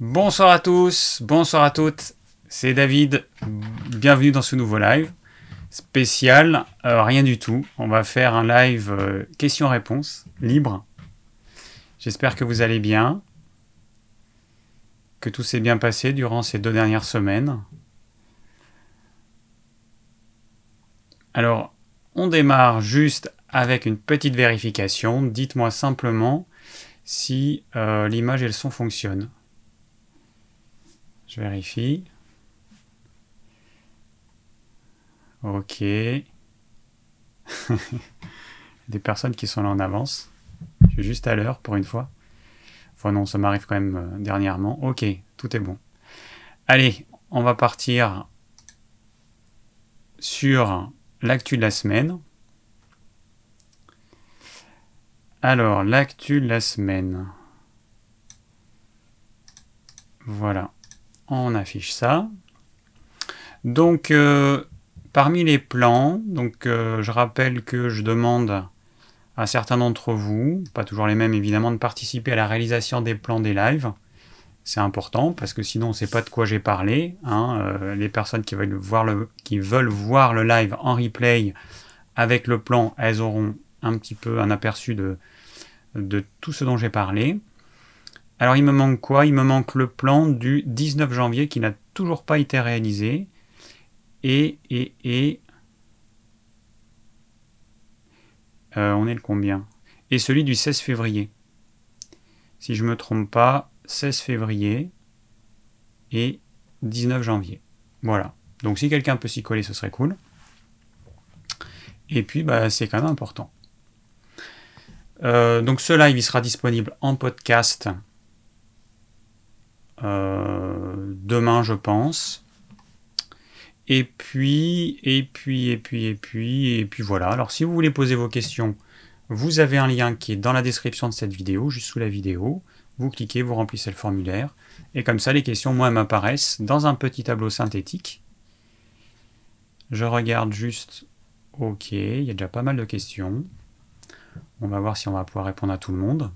Bonsoir à tous, bonsoir à toutes, c'est David, bienvenue dans ce nouveau live spécial, euh, rien du tout, on va faire un live euh, questions-réponses libre. J'espère que vous allez bien, que tout s'est bien passé durant ces deux dernières semaines. Alors, on démarre juste avec une petite vérification. Dites-moi simplement si euh, l'image et le son fonctionnent. Je vérifie. Ok. Des personnes qui sont là en avance. Je suis juste à l'heure pour une fois. Enfin non, ça m'arrive quand même euh, dernièrement. Ok, tout est bon. Allez, on va partir sur l'actu de la semaine. Alors, l'actu de la semaine. Voilà on affiche ça. Donc, euh, parmi les plans, donc, euh, je rappelle que je demande à certains d'entre vous, pas toujours les mêmes évidemment, de participer à la réalisation des plans des lives. C'est important parce que sinon on ne sait pas de quoi j'ai parlé. Hein. Euh, les personnes qui veulent, voir le, qui veulent voir le live en replay avec le plan, elles auront un petit peu un aperçu de, de tout ce dont j'ai parlé. Alors il me manque quoi? Il me manque le plan du 19 janvier qui n'a toujours pas été réalisé. Et, et, et... Euh, on est le combien? Et celui du 16 février. Si je ne me trompe pas, 16 février et 19 janvier. Voilà. Donc si quelqu'un peut s'y coller, ce serait cool. Et puis, bah, c'est quand même important. Euh, donc ce live, il sera disponible en podcast demain, je pense. Et puis, et puis, et puis, et puis, et puis voilà. Alors, si vous voulez poser vos questions, vous avez un lien qui est dans la description de cette vidéo, juste sous la vidéo. Vous cliquez, vous remplissez le formulaire. Et comme ça, les questions, moi, m'apparaissent dans un petit tableau synthétique. Je regarde juste. Ok, il y a déjà pas mal de questions. On va voir si on va pouvoir répondre à tout le monde.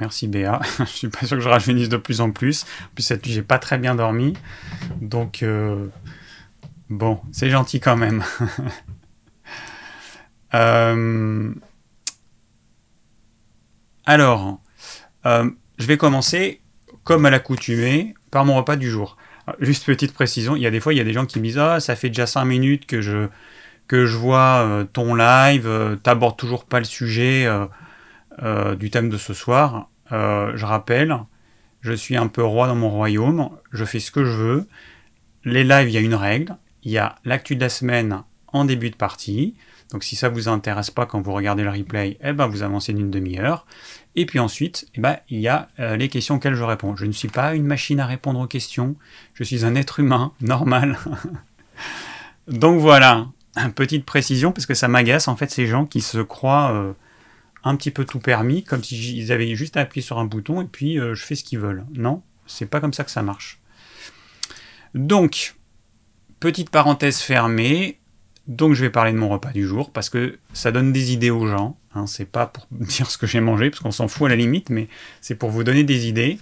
Merci Béa. je suis pas sûr que je rajeunisse de plus en plus. En plus cette nuit j'ai pas très bien dormi. Donc euh, bon, c'est gentil quand même. Euh, alors, euh, je vais commencer comme à l'accoutumée par mon repas du jour. Juste petite précision, il y a des fois il y a des gens qui me disent ah ça fait déjà 5 minutes que je que je vois ton live, t'abordes toujours pas le sujet. Du thème de ce soir. Euh, je rappelle, je suis un peu roi dans mon royaume, je fais ce que je veux. Les lives, il y a une règle, il y a l'actu de la semaine en début de partie. Donc si ça vous intéresse pas quand vous regardez le replay, eh ben vous avancez d'une demi-heure. Et puis ensuite, eh ben, il y a euh, les questions auxquelles je réponds. Je ne suis pas une machine à répondre aux questions, je suis un être humain normal. Donc voilà, petite précision, parce que ça m'agace en fait ces gens qui se croient un petit peu tout permis, comme s'ils avaient juste à appuyer sur un bouton et puis euh, je fais ce qu'ils veulent. Non, c'est pas comme ça que ça marche. Donc, petite parenthèse fermée. Donc, je vais parler de mon repas du jour parce que ça donne des idées aux gens. Hein, c'est pas pour dire ce que j'ai mangé parce qu'on s'en fout à la limite, mais c'est pour vous donner des idées.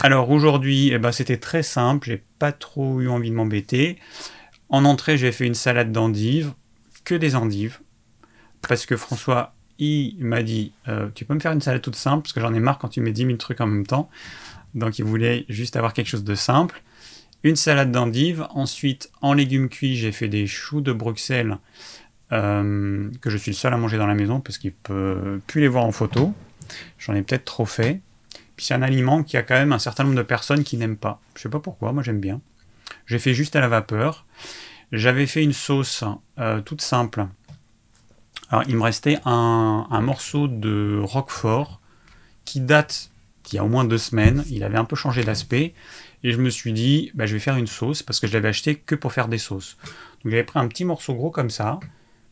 Alors aujourd'hui, eh ben, c'était très simple. J'ai pas trop eu envie de m'embêter. En entrée, j'ai fait une salade d'endives, que des endives, parce que François il m'a dit euh, Tu peux me faire une salade toute simple Parce que j'en ai marre quand tu mets 10 000 trucs en même temps. Donc il voulait juste avoir quelque chose de simple. Une salade d'endive. Ensuite, en légumes cuits, j'ai fait des choux de Bruxelles euh, que je suis le seul à manger dans la maison parce qu'il peut plus les voir en photo. J'en ai peut-être trop fait. Puis c'est un aliment qui a quand même un certain nombre de personnes qui n'aiment pas. Je sais pas pourquoi, moi j'aime bien. J'ai fait juste à la vapeur. J'avais fait une sauce euh, toute simple alors, il me restait un, morceau de Roquefort qui date d'il y a au moins deux semaines. Il avait un peu changé d'aspect. Et je me suis dit, bah, je vais faire une sauce parce que je l'avais acheté que pour faire des sauces. Donc j'avais pris un petit morceau gros comme ça.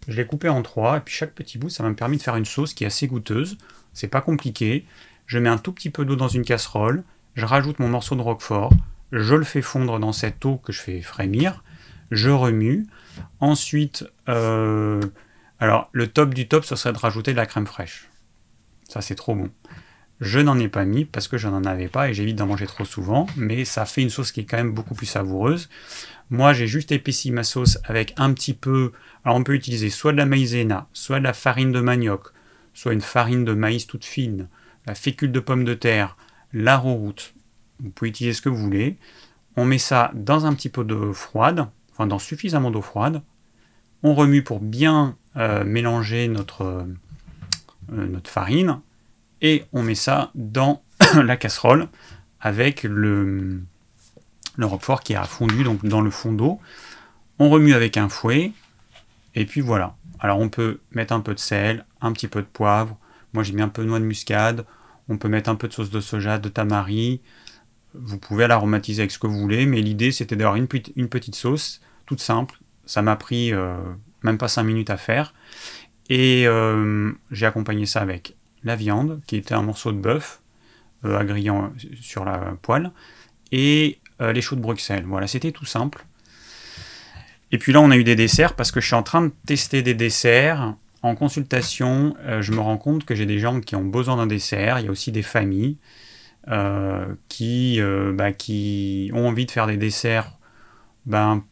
Je l'ai coupé en trois. Et puis chaque petit bout, ça m'a permis de faire une sauce qui est assez goûteuse. C'est pas compliqué. Je mets un tout petit peu d'eau dans une casserole. Je rajoute mon morceau de Roquefort. Je le fais fondre dans cette eau que je fais frémir. Je remue. Ensuite, euh, alors, le top du top, ce serait de rajouter de la crème fraîche. Ça, c'est trop bon. Je n'en ai pas mis parce que je n'en avais pas et j'évite d'en manger trop souvent, mais ça fait une sauce qui est quand même beaucoup plus savoureuse. Moi, j'ai juste épaissi ma sauce avec un petit peu. Alors, on peut utiliser soit de la maïzena, soit de la farine de manioc, soit une farine de maïs toute fine, la fécule de pomme de terre, la route. Vous pouvez utiliser ce que vous voulez. On met ça dans un petit pot d'eau froide, enfin dans suffisamment d'eau froide. On remue pour bien euh, mélanger notre, euh, notre farine et on met ça dans la casserole avec le, le roquefort qui a fondu donc dans le fond d'eau. On remue avec un fouet et puis voilà. Alors on peut mettre un peu de sel, un petit peu de poivre. Moi j'ai mis un peu de noix de muscade. On peut mettre un peu de sauce de soja, de tamari. Vous pouvez l'aromatiser avec ce que vous voulez, mais l'idée c'était d'avoir une, une, petite sauce toute simple. Ça m'a pris euh, même pas 5 minutes à faire. Et euh, j'ai accompagné ça avec la viande, qui était un morceau de bœuf euh, agriant sur la poêle, et euh, les choux de Bruxelles. Voilà, c'était tout simple. Et puis là, on a eu des desserts parce que je suis en train de tester des desserts. En consultation, euh, je me rends compte que j'ai des gens qui ont besoin d'un dessert. Il y a aussi des familles qui, bah, qui ont envie de faire des desserts ben,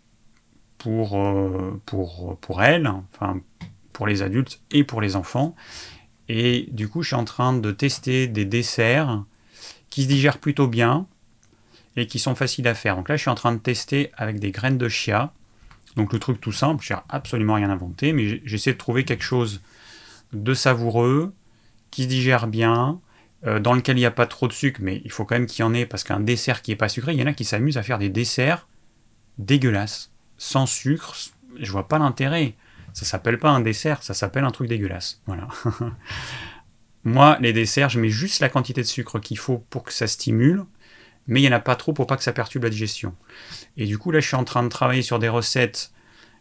pour, pour, pour pour les adultes et pour les enfants. Et du coup, je suis en train de tester des desserts qui se digèrent plutôt bien et qui sont faciles à faire. Donc là, je suis en train de tester avec des graines de chia. Donc le truc tout simple, je n'ai absolument rien inventé, mais j'essaie de trouver quelque chose de savoureux, qui se digère bien, euh, dans lequel il n'y a pas trop de sucre, mais il faut quand même qu'il y en ait, parce qu'un dessert qui n'est pas sucré, il y en a qui s'amusent à faire des desserts dégueulasses, sans sucre. Je vois pas l'intérêt. Ça s'appelle pas un dessert, ça s'appelle un truc dégueulasse. Voilà. Moi, les desserts, je mets juste la quantité de sucre qu'il faut pour que ça stimule, mais il n'y en a pas trop pour pas que ça perturbe la digestion. Et du coup, là, je suis en train de travailler sur des recettes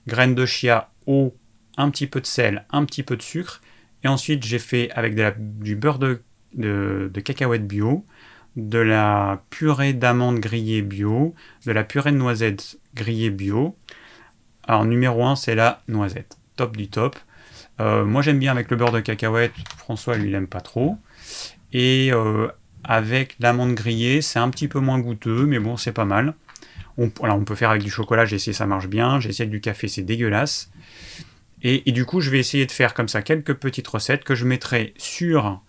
graines de chia, eau, un petit peu de sel, un petit peu de sucre. Et ensuite, j'ai fait avec du beurre de, de, de cacahuètes bio, de la purée d'amandes grillées bio, de la purée de noisettes grillées bio. Alors, numéro 1, c'est la noisette top du top. Euh, moi j'aime bien avec le beurre de cacahuète, François lui il aime pas trop. Et euh, avec l'amande grillée, c'est un petit peu moins goûteux, mais bon c'est pas mal. On, peut faire avec du chocolat, j'ai essayé ça marche bien, j'ai essayé du café, c'est dégueulasse. Et, du coup je vais essayer de faire comme ça quelques petites recettes que je mettrai sur,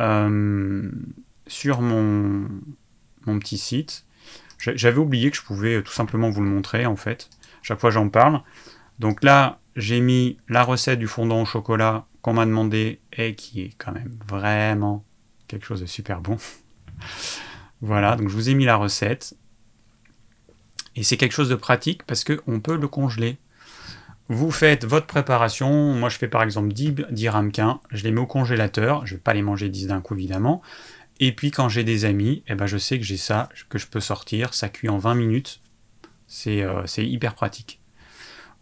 euh, sur mon, petit site. J'avais oublié que je pouvais tout simplement vous le montrer en fait. Chaque fois j'en parle. Donc là, j'ai mis la recette du fondant au chocolat qu'on m'a demandé et qui est quand même vraiment quelque chose de super bon. voilà, donc je vous ai mis la recette. Et c'est quelque chose de pratique parce qu'on peut le congeler. Vous faites votre préparation. Moi, je fais par exemple 10, 10 ramequins. Je les mets au congélateur. Je ne vais pas les manger 10 d'un coup, évidemment. Et puis, quand j'ai des amis, eh ben, je sais que j'ai ça, que je peux sortir. Ça cuit en 20 minutes. C'est euh, hyper pratique.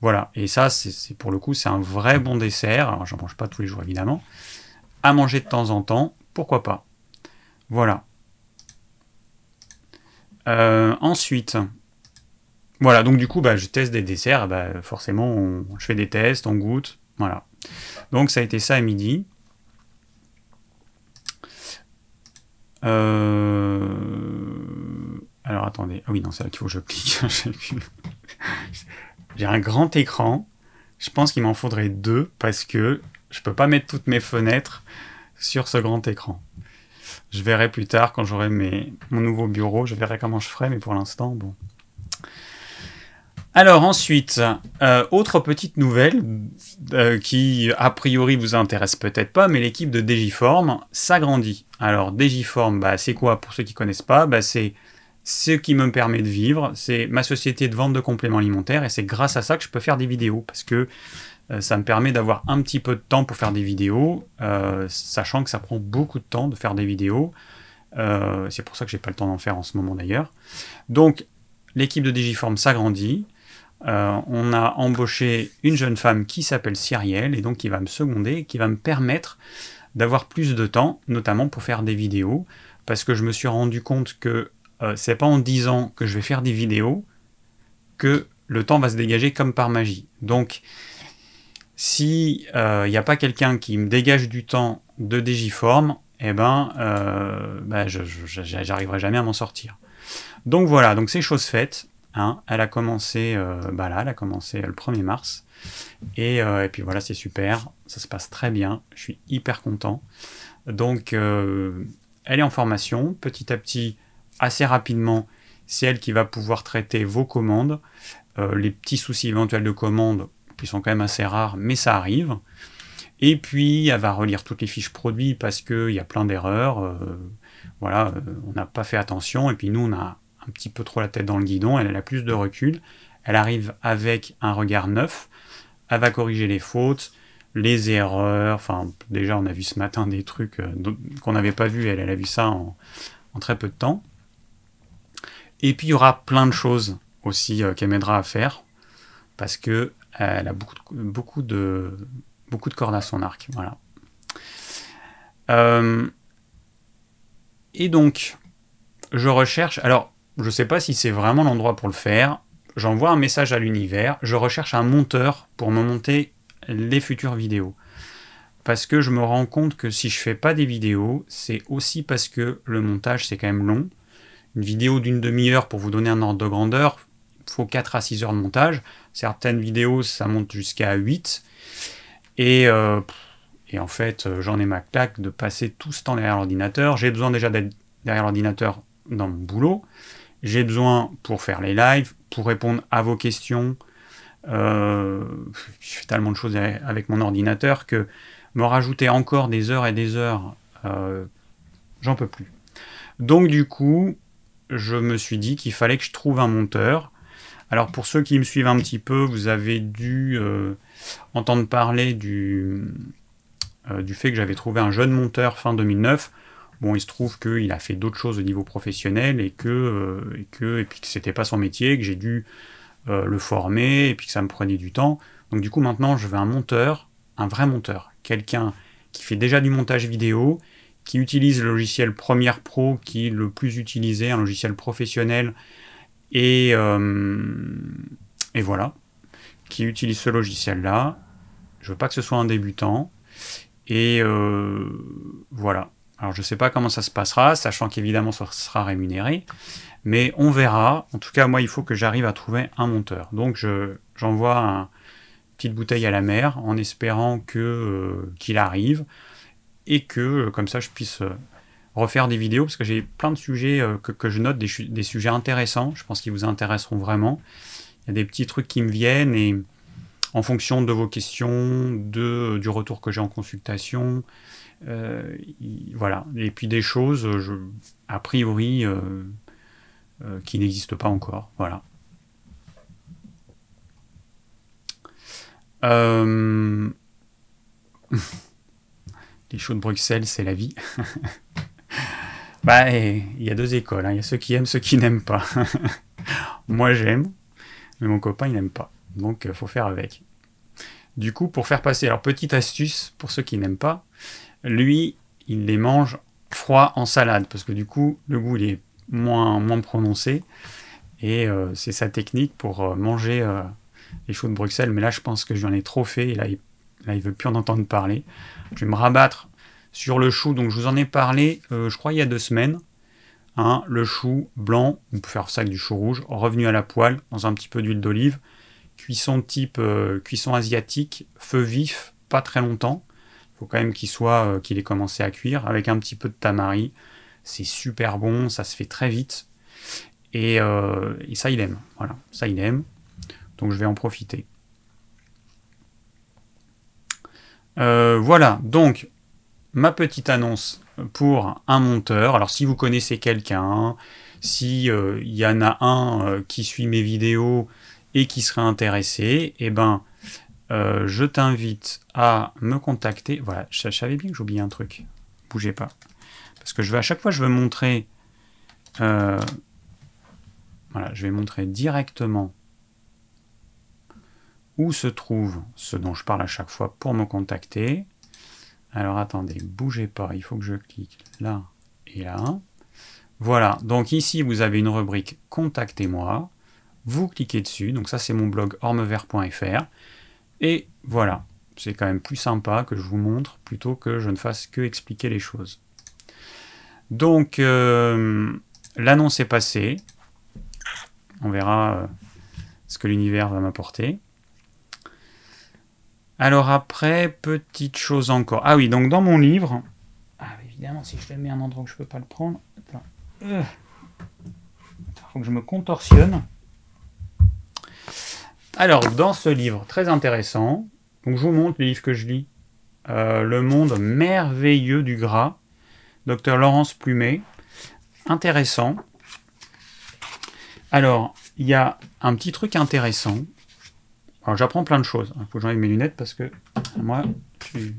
Voilà, et ça, c'est pour le coup, c'est un vrai bon dessert. Alors, j'en mange pas tous les jours, évidemment. À manger de temps en temps, pourquoi pas? Voilà. Euh, ensuite, voilà, donc du coup, bah, je teste des desserts. Bah, forcément, je fais des tests, on goûte. Voilà. Donc, ça a été ça à midi. Euh, alors, attendez. Ah oui, non, c'est là qu'il faut que je clique. J'ai un grand écran. Je pense qu'il m'en faudrait deux parce que je peux pas mettre toutes mes fenêtres sur ce grand écran. Je verrai plus tard quand j'aurai mon nouveau bureau, je verrai comment je ferai, mais pour l'instant, bon. Alors ensuite, euh, autre petite nouvelle euh, qui a priori vous intéresse peut-être pas, mais l'équipe de Digiform s'agrandit. Alors Digiform, bah, c'est quoi pour ceux qui connaissent pas? Bah, C'est ce qui me permet de vivre, c'est ma société de vente de compléments alimentaires et c'est grâce à ça que je peux faire des vidéos parce que euh, ça me permet d'avoir un petit peu de temps pour faire des vidéos, sachant que ça prend beaucoup de temps de faire des vidéos. C'est pour ça que j'ai pas le temps d'en faire en ce moment d'ailleurs. Donc l'équipe de Digiform s'agrandit. On a embauché une jeune femme qui s'appelle Cyrielle et donc qui va me seconder, qui va me permettre d'avoir plus de temps, notamment pour faire des vidéos, parce que je me suis rendu compte que euh, c'est pas en disant que je vais faire des vidéos que le temps va se dégager comme par magie. Donc, si il euh, n'y a pas quelqu'un qui me dégage du temps de Digiform, eh ben, euh, bah, j'arriverai jamais à m'en sortir. Donc voilà, donc c'est chose faite. Hein. Elle a commencé, euh, bah là, commencé le 1er mars. Et, et puis voilà, c'est super, ça se passe très bien, je suis hyper content. Donc, elle est en formation, petit à petit, assez rapidement, c'est elle qui va pouvoir traiter vos commandes, les petits soucis éventuels de commandes, qui sont quand même assez rares, mais ça arrive. Et puis, elle va relire toutes les fiches produits parce qu'il y a plein d'erreurs. Euh, voilà, euh, on n'a pas fait attention. Et puis, nous, on a un petit peu trop la tête dans le guidon. Elle, a plus de recul. Elle arrive avec un regard neuf. Elle va corriger les fautes, les erreurs. Enfin, déjà, on a vu ce matin des trucs euh, qu'on n'avait pas vu. Elle, a vu ça en, très peu de temps. Et puis, il y aura plein de choses aussi qu'elle m'aidera à faire parce que elle a beaucoup beaucoup de, beaucoup de cordes à son arc. Voilà. Euh, et donc, je recherche. Alors, je ne sais pas si c'est vraiment l'endroit pour le faire. J'envoie un message à l'univers. Je recherche un monteur pour me monter les futures vidéos. Parce que je me rends compte que si je fais pas des vidéos, c'est aussi parce que le montage c'est quand même long. Une vidéo d'une demi-heure pour vous donner un ordre de grandeur, il faut 4 à 6 heures de montage. Certaines vidéos ça monte jusqu'à 8. Et, euh, et en fait, euh, j'en ai ma claque de passer tout ce temps derrière l'ordinateur. J'ai besoin déjà d'être derrière l'ordinateur dans mon boulot. J'ai besoin pour faire les lives, pour répondre à vos questions. Euh, je fais tellement de choses avec mon ordinateur que me rajouter encore des heures et des heures, j'en peux plus. Donc du coup, je me suis dit qu'il fallait que je trouve un monteur. Alors pour ceux qui me suivent un petit peu, vous avez dû entendre parler du, euh, du fait que j'avais trouvé un jeune monteur fin 2009. Bon, il se trouve qu'il a fait d'autres choses au niveau professionnel et que, euh, et que, et puis c'était pas son métier, que j'ai dû euh, le former et puis que ça me prenait du temps. Donc du coup maintenant je veux un monteur, un vrai monteur, quelqu'un qui fait déjà du montage vidéo, qui utilise le logiciel Premiere Pro qui est le plus utilisé, un logiciel professionnel et, et voilà qui utilise ce logiciel-là. Je veux pas que ce soit un débutant. Et euh, voilà. Alors je ne sais pas comment ça se passera, sachant qu'évidemment ça sera rémunéré. Mais on verra. En tout cas, moi, il faut que j'arrive à trouver un monteur. Donc j'envoie une petite bouteille à la mer en espérant que euh, qu'il arrive et que euh, comme ça je puisse refaire des vidéos parce que j'ai plein de sujets que, je note, des, des, sujets intéressants. Je pense qu'ils vous intéresseront vraiment. Il y a des petits trucs qui me viennent et en fonction de vos questions, de, du retour que j'ai en consultation, euh, voilà. Et puis des choses, je, a priori, euh, euh, qui n'existent pas encore. Voilà. Les shows de Bruxelles, c'est la vie. bah, il y a deux écoles. Hein. Il y a ceux qui aiment, ceux qui n'aiment pas. Moi, j'aime mais mon copain il n'aime pas. Donc euh, faut faire avec. Du coup, pour faire passer, alors petite astuce pour ceux qui n'aiment pas, lui, il les mange froid en salade, parce que du coup, le goût il est moins, moins prononcé. Et euh, c'est sa technique pour euh, manger les choux de Bruxelles. Mais là, je pense que j'en ai trop fait, et là, il, là, il veut plus en entendre parler. Je vais me rabattre sur le chou, donc je vous en ai parlé, je crois, il y a deux semaines. Hein, le chou blanc, on peut faire ça avec du chou rouge, revenu à la poêle dans un petit peu d'huile d'olive. Cuisson type euh, cuisson asiatique, feu vif, pas très longtemps. Quand même qu'il soit, euh, qu'il ait commencé à cuire avec un petit peu de tamari. C'est super bon, ça se fait très vite. Et, euh, et, ça, il aime. Voilà, ça, il aime. Donc je vais en profiter. voilà, donc ma petite annonce pour un monteur. Alors si vous connaissez quelqu'un, si euh, y en a un euh, qui suit mes vidéos et qui serait intéressé, eh ben euh, je t'invite à me contacter. Voilà, je, savais bien que j'oubliais un truc. Bougez pas. Parce que je à chaque fois je veux montrer. voilà, je vais montrer directement où se trouve ce dont je parle à chaque fois pour me contacter. Alors attendez, bougez pas, il faut que je clique là et là. Voilà, donc ici vous avez une rubrique Contactez-moi. Vous cliquez dessus, donc ça c'est mon blog ormevert.fr. Et voilà, C'est quand même plus sympa que je vous montre plutôt que je ne fasse que expliquer les choses. Donc, euh, l'annonce est passée. On verra euh, ce que l'univers va m'apporter. Alors après, petite chose encore. Ah oui, donc dans mon livre... Ah évidemment, si je le mets à un endroit où je ne peux pas le prendre... Il euh. faut que je me contorsionne. Alors, dans ce livre très intéressant, je vous montre les livres que je lis. le monde merveilleux du gras docteur Laurence Plumet. Intéressant. Alors, il y a un petit truc intéressant. Alors, j'apprends plein de choses. Il faut que j'enlève mes lunettes parce que moi, plus,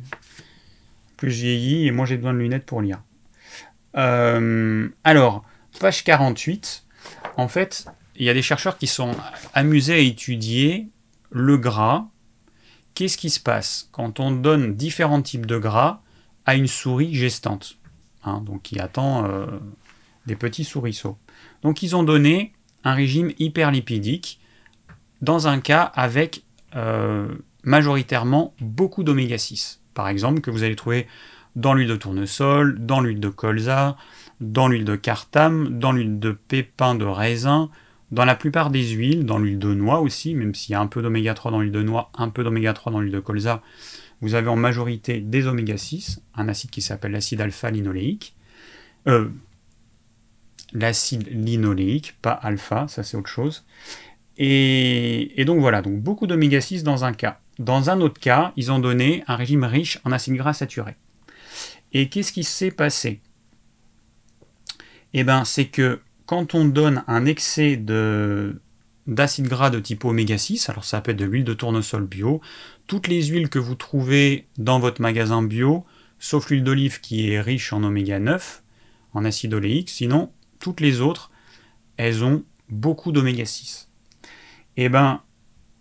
plus je vieillis et moi j'ai besoin de lunettes pour lire. Euh, alors, page 48. En fait, il y a des chercheurs qui sont amusés à étudier le gras. Qu'est-ce qui se passe quand on donne différents types de gras à une souris gestante Hein, donc qui attend euh, des petits souriceaux. Donc ils ont donné un régime hyperlipidique, dans un cas avec euh, majoritairement beaucoup d'oméga 6. Par exemple, que vous allez trouver dans l'huile de tournesol, dans l'huile de colza, dans l'huile de cartame, dans l'huile de pépins de raisin, dans la plupart des huiles, dans l'huile de noix aussi, même s'il y a un peu d'oméga 3 dans l'huile de noix, un peu d'oméga 3 dans l'huile de colza, vous avez en majorité des oméga 6, un acide qui s'appelle l'acide alpha-linoléique. Euh, l'acide linoléique, pas alpha, ça c'est autre chose. Et, donc voilà, donc beaucoup d'oméga 6 dans un cas. Dans un autre cas, ils ont donné un régime riche en acides gras saturés. Et qu'est-ce qui s'est passé? Eh bien, c'est que quand on donne un excès de, d'acides gras de type oméga 6, alors ça peut être de l'huile de tournesol bio, toutes les huiles que vous trouvez dans votre magasin bio, sauf l'huile d'olive qui est riche en oméga 9, en acide oléique, sinon toutes les autres, elles ont beaucoup d'oméga 6. Et eh ben,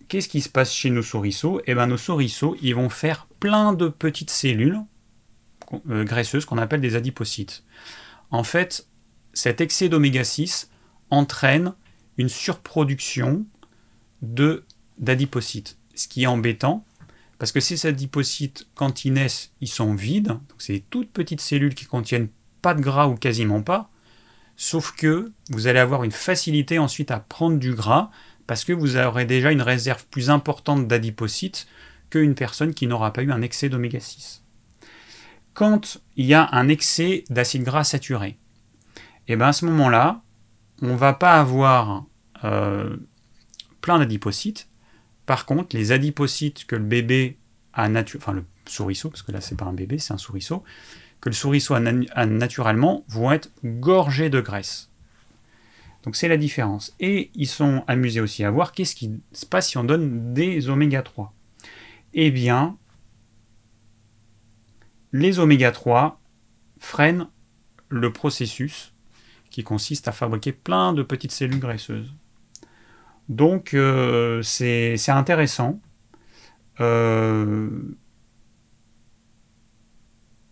qu'est-ce qui se passe chez nos souriceaux Eh ben, nos souriceaux, ils vont faire plein de petites cellules euh, graisseuses qu'on appelle des adipocytes. En fait, cet excès d'oméga 6 entraîne une surproduction de d'adipocytes. Ce qui est embêtant, parce que ces adipocytes, quand ils naissent, ils sont vides. Donc c'est des toutes petites cellules qui contiennent pas de gras ou quasiment pas. Sauf que vous allez avoir une facilité ensuite à prendre du gras parce que vous aurez déjà une réserve plus importante d'adipocytes qu'une personne qui n'aura pas eu un excès d'oméga 6. Quand il y a un excès d'acide gras saturé, et eh bien à ce moment-là, on ne va pas avoir euh, plein d'adipocytes, par contre, les adipocytes que le bébé a naturellement, enfin le souriceau, parce que là c'est pas un bébé, c'est un souriceau, que le souriceau a, naturellement vont être gorgés de graisse. Donc c'est la différence. Et ils sont amusés aussi à voir qu'est-ce qui se passe si on donne des oméga 3. Eh bien, les oméga 3 freinent le processus qui consiste à fabriquer plein de petites cellules graisseuses. Donc euh, c'est intéressant. Euh,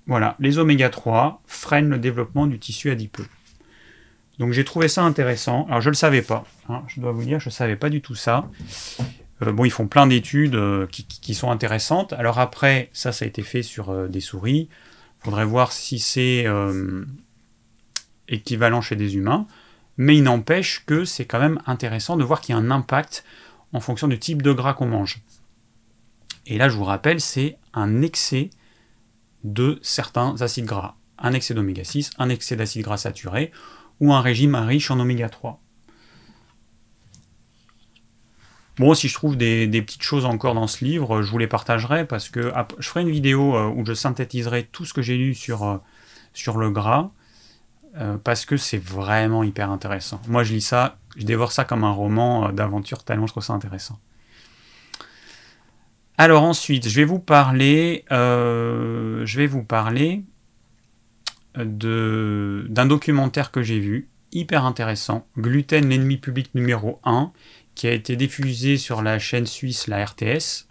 voilà, les oméga 3 freinent le développement du tissu adipeux. Donc j'ai trouvé ça intéressant. Alors je ne le savais pas, hein, je dois vous dire, je ne savais pas du tout ça. Euh, bon, ils font plein d'études qui, sont intéressantes. Alors après, ça, ça a été fait sur des souris. Il faudrait voir si c'est équivalent chez des humains mais il n'empêche que c'est quand même intéressant de voir qu'il y a un impact en fonction du type de gras qu'on mange. Et là, je vous rappelle, c'est un excès de certains acides gras. Un excès d'oméga 6, un excès d'acides gras saturés, ou un régime riche en oméga 3. Bon, si je trouve des, petites choses encore dans ce livre, je vous les partagerai parce que je ferai une vidéo euh, où je synthétiserai tout ce que j'ai lu sur, euh, sur le gras. Euh, parce que c'est vraiment hyper intéressant. Moi, je lis ça, je dévore ça comme un roman euh, d'aventure, tellement je trouve ça intéressant. Alors ensuite, je vais vous parler, euh, je vais vous parler d'un documentaire que j'ai vu, hyper intéressant, Gluten, l'ennemi public numéro 1, qui a été diffusé sur la chaîne suisse, la RTS.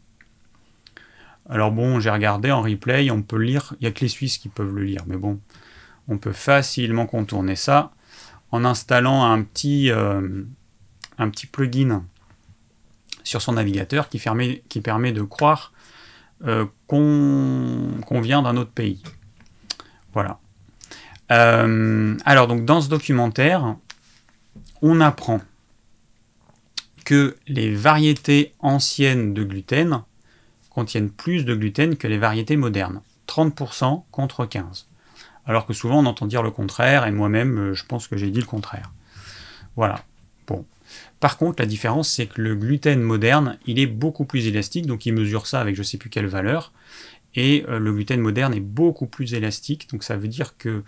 Alors bon, j'ai regardé en replay, on peut lire, il n'y a que les Suisses qui peuvent le lire, mais bon, on peut facilement contourner ça en installant un petit, euh, un petit plugin sur son navigateur qui, qui permet de croire euh, qu'on vient d'un autre pays. Voilà. Euh, alors, donc, dans ce documentaire, on apprend que les variétés anciennes de gluten contiennent plus de gluten que les variétés modernes. 30% contre 15%. Alors que souvent on entend dire le contraire, et moi-même euh, je pense que j'ai dit le contraire. Voilà. Bon. Par contre, la différence, c'est que le gluten moderne, il est beaucoup plus élastique, donc il mesure ça avec je ne sais plus quelle valeur, et euh, le gluten moderne est beaucoup plus élastique, donc ça veut dire que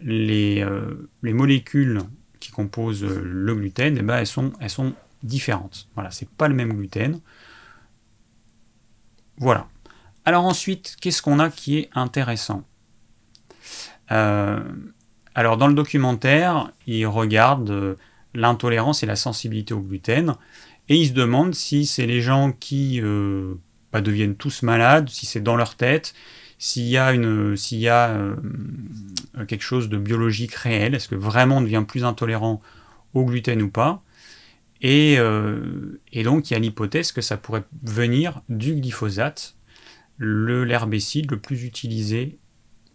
les, euh, les molécules qui composent le gluten, eh ben, elles, sont, elles sont différentes. Voilà, c'est pas le même gluten. Voilà. Alors ensuite, qu'est-ce qu'on a qui est intéressant? Alors dans le documentaire, il regarde euh, l'intolérance et la sensibilité au gluten, et il se demande si c'est les gens qui euh, bah, deviennent tous malades, si c'est dans leur tête, s'il y a, s'il y a quelque chose de biologique réel, est-ce que vraiment on devient plus intolérant au gluten ou pas et, donc il y a l'hypothèse que ça pourrait venir du glyphosate, l'herbicide le, plus utilisé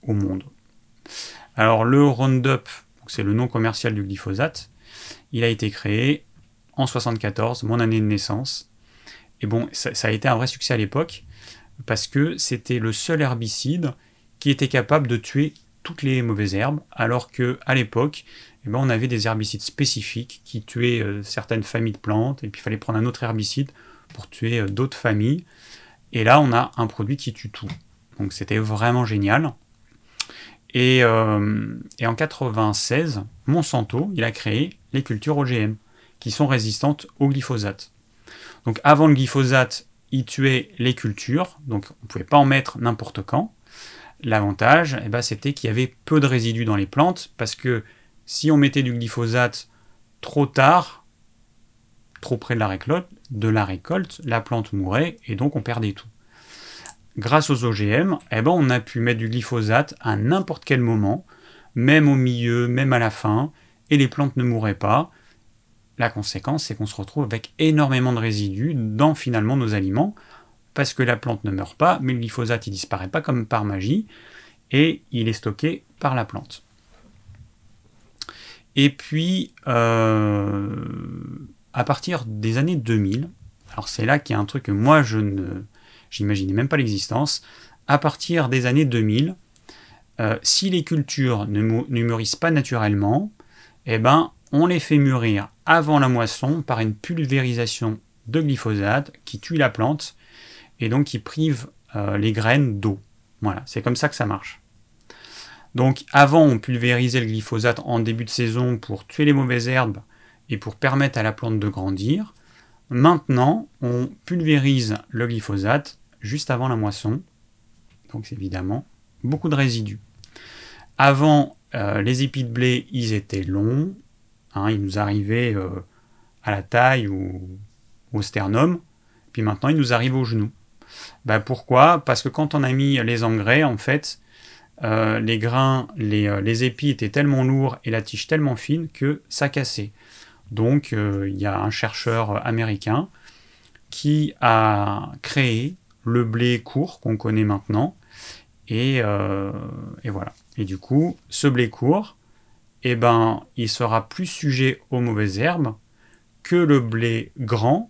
au monde. Alors le Roundup, c'est le nom commercial du glyphosate, il a été créé en 74, mon année de naissance. Et bon, ça, a été un vrai succès à l'époque, parce que c'était le seul herbicide qui était capable de tuer toutes les mauvaises herbes, alors que à l'époque, eh ben, on avait des herbicides spécifiques qui tuaient euh, certaines familles de plantes, et puis il fallait prendre un autre herbicide pour tuer euh, d'autres familles. Et là, on a un produit qui tue tout. Donc c'était vraiment génial. Et, euh, en 96, Monsanto, il a créé les cultures OGM, qui sont résistantes au glyphosate. Donc avant le glyphosate, il tuait les cultures, donc on ne pouvait pas en mettre n'importe quand. L'avantage, eh ben, c'était qu'il y avait peu de résidus dans les plantes, parce que si on mettait du glyphosate trop tard, trop près de la récolte, de la récolte, la plante mourait et donc on perdait tout. Grâce aux OGM, eh ben on a pu mettre du glyphosate à n'importe quel moment, même au milieu, même à la fin, et les plantes ne mouraient pas. La conséquence, c'est qu'on se retrouve avec énormément de résidus dans finalement nos aliments, parce que la plante ne meurt pas, mais le glyphosate il disparaît pas comme par magie, et il est stocké par la plante. Et puis, euh, à partir des années 2000, alors c'est là qu'il y a un truc que moi je ne j'imaginais même pas l'existence, à partir des années 2000, euh, si les cultures ne, mûrissent pas naturellement, eh ben, on les fait mûrir avant la moisson par une pulvérisation de glyphosate qui tue la plante et donc qui prive euh, les graines d'eau. Voilà, c'est comme ça que ça marche. Donc avant, on pulvérisait le glyphosate en début de saison pour tuer les mauvaises herbes et pour permettre à la plante de grandir. Maintenant, on pulvérise le glyphosate juste avant la moisson. Donc évidemment beaucoup de résidus. Avant, euh, les épis de blé, ils étaient longs. Hein, ils nous arrivaient euh, à la taille ou au sternum. Puis maintenant, ils nous arrivent au genou. Ben pourquoi? Parce que quand on a mis les engrais, en fait, euh, les grains, les, épis étaient tellement lourds et la tige tellement fine que ça cassait. Donc euh, il y a un chercheur américain qui a créé le blé court qu'on connaît maintenant. Euh, et, voilà. Et du coup, ce blé court, eh ben, il sera plus sujet aux mauvaises herbes que le blé grand,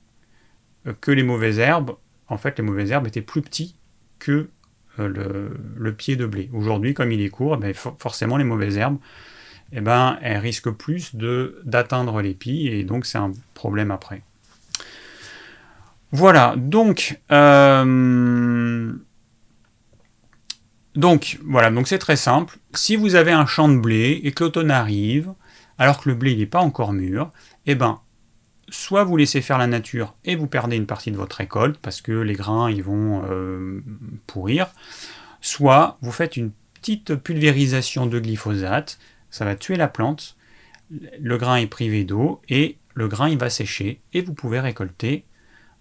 euh, que les mauvaises herbes. En fait, les mauvaises herbes étaient plus petits que le, pied de blé. Aujourd'hui, comme il est court, eh ben, forcément, les mauvaises herbes eh ben, elle risque plus d'atteindre l'épi et donc c'est un problème après. Voilà, donc, euh, donc voilà, donc c'est très simple. Si vous avez un champ de blé et que l'automne arrive, alors que le blé n'est pas encore mûr, eh ben, soit vous laissez faire la nature et vous perdez une partie de votre récolte parce que les grains ils vont euh, pourrir, soit vous faites une petite pulvérisation de glyphosate ça va tuer la plante, le grain est privé d'eau et le grain il va sécher et vous pouvez récolter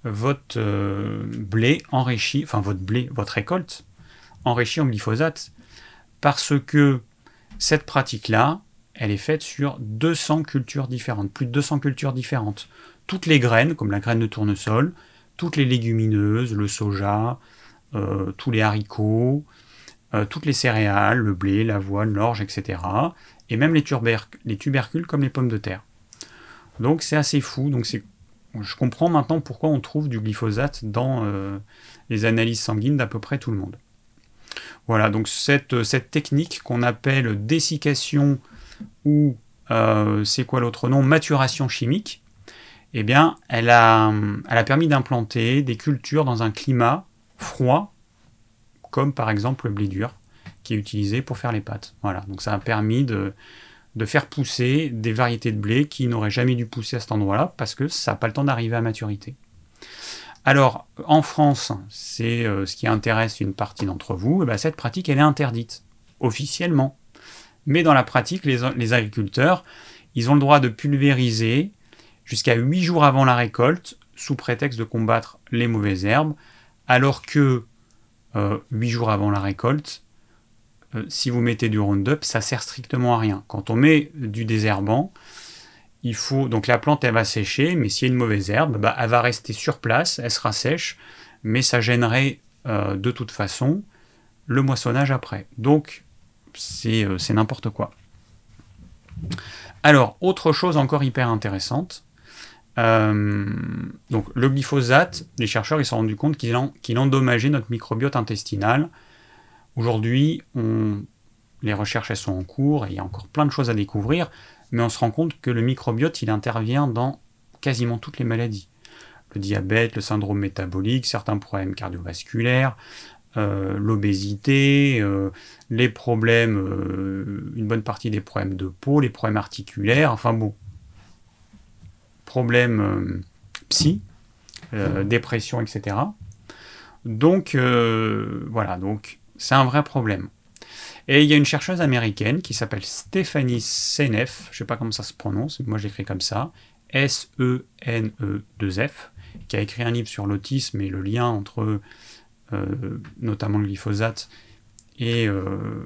votre euh, blé enrichi, enfin votre blé, votre récolte enrichie en glyphosate parce que cette pratique-là, elle est faite sur 200 cultures différentes, plus de 200 cultures différentes. Toutes les graines, comme la graine de tournesol, toutes les légumineuses, le soja, tous les haricots, toutes les céréales, le blé, l'avoine, l'orge, etc. Et même les, les tubercules comme les pommes de terre. Donc c'est assez fou. Donc je comprends maintenant pourquoi on trouve du glyphosate dans les analyses sanguines d'à peu près tout le monde. Voilà, donc cette, cette technique qu'on appelle dessiccation ou euh, c'est quoi l'autre nom Maturation chimique, eh bien, elle a, elle a permis d'implanter des cultures dans un climat froid, comme par exemple le blé dur, qui est utilisé pour faire les pâtes. Voilà, donc ça a permis de, de faire pousser des variétés de blé qui n'auraient jamais dû pousser à cet endroit-là, parce que ça n'a pas le temps d'arriver à maturité. Alors, en France, c'est euh, ce qui intéresse une partie d'entre vous, eh ben, cette pratique, elle est interdite, officiellement. Mais dans la pratique, les, agriculteurs, ils ont le droit de pulvériser jusqu'à 8 jours avant la récolte, sous prétexte de combattre les mauvaises herbes, alors que 8 euh, jours avant la récolte, euh, si vous mettez du Roundup, ça sert strictement à rien. Quand on met du désherbant, il faut donc la plante elle va sécher, mais s'il y a une mauvaise herbe, bah, elle va rester sur place, elle sera sèche, mais ça gênerait euh, de toute façon le moissonnage après. Donc euh, c'est n'importe quoi. Alors, autre chose encore hyper intéressante. Le glyphosate, les chercheurs ils se sont rendus compte qu'il endommageait notre microbiote intestinal. Aujourd'hui, les recherches elles sont en cours et il y a encore plein de choses à découvrir mais on se rend compte que le microbiote, il intervient dans quasiment toutes les maladies. Le diabète, le syndrome métabolique, certains problèmes cardiovasculaires, euh, l'obésité, euh, les problèmes, euh, une bonne partie des problèmes de peau, les problèmes articulaires, enfin bon, problèmes psy, dépression, etc. Donc voilà, donc c'est un vrai problème. Et il y a une chercheuse américaine qui s'appelle Stephanie Seneff, je ne sais pas comment ça se prononce, moi j'écris comme ça, S-E-N-E-2-F, qui a écrit un livre sur l'autisme et le lien entre euh, notamment le glyphosate et euh,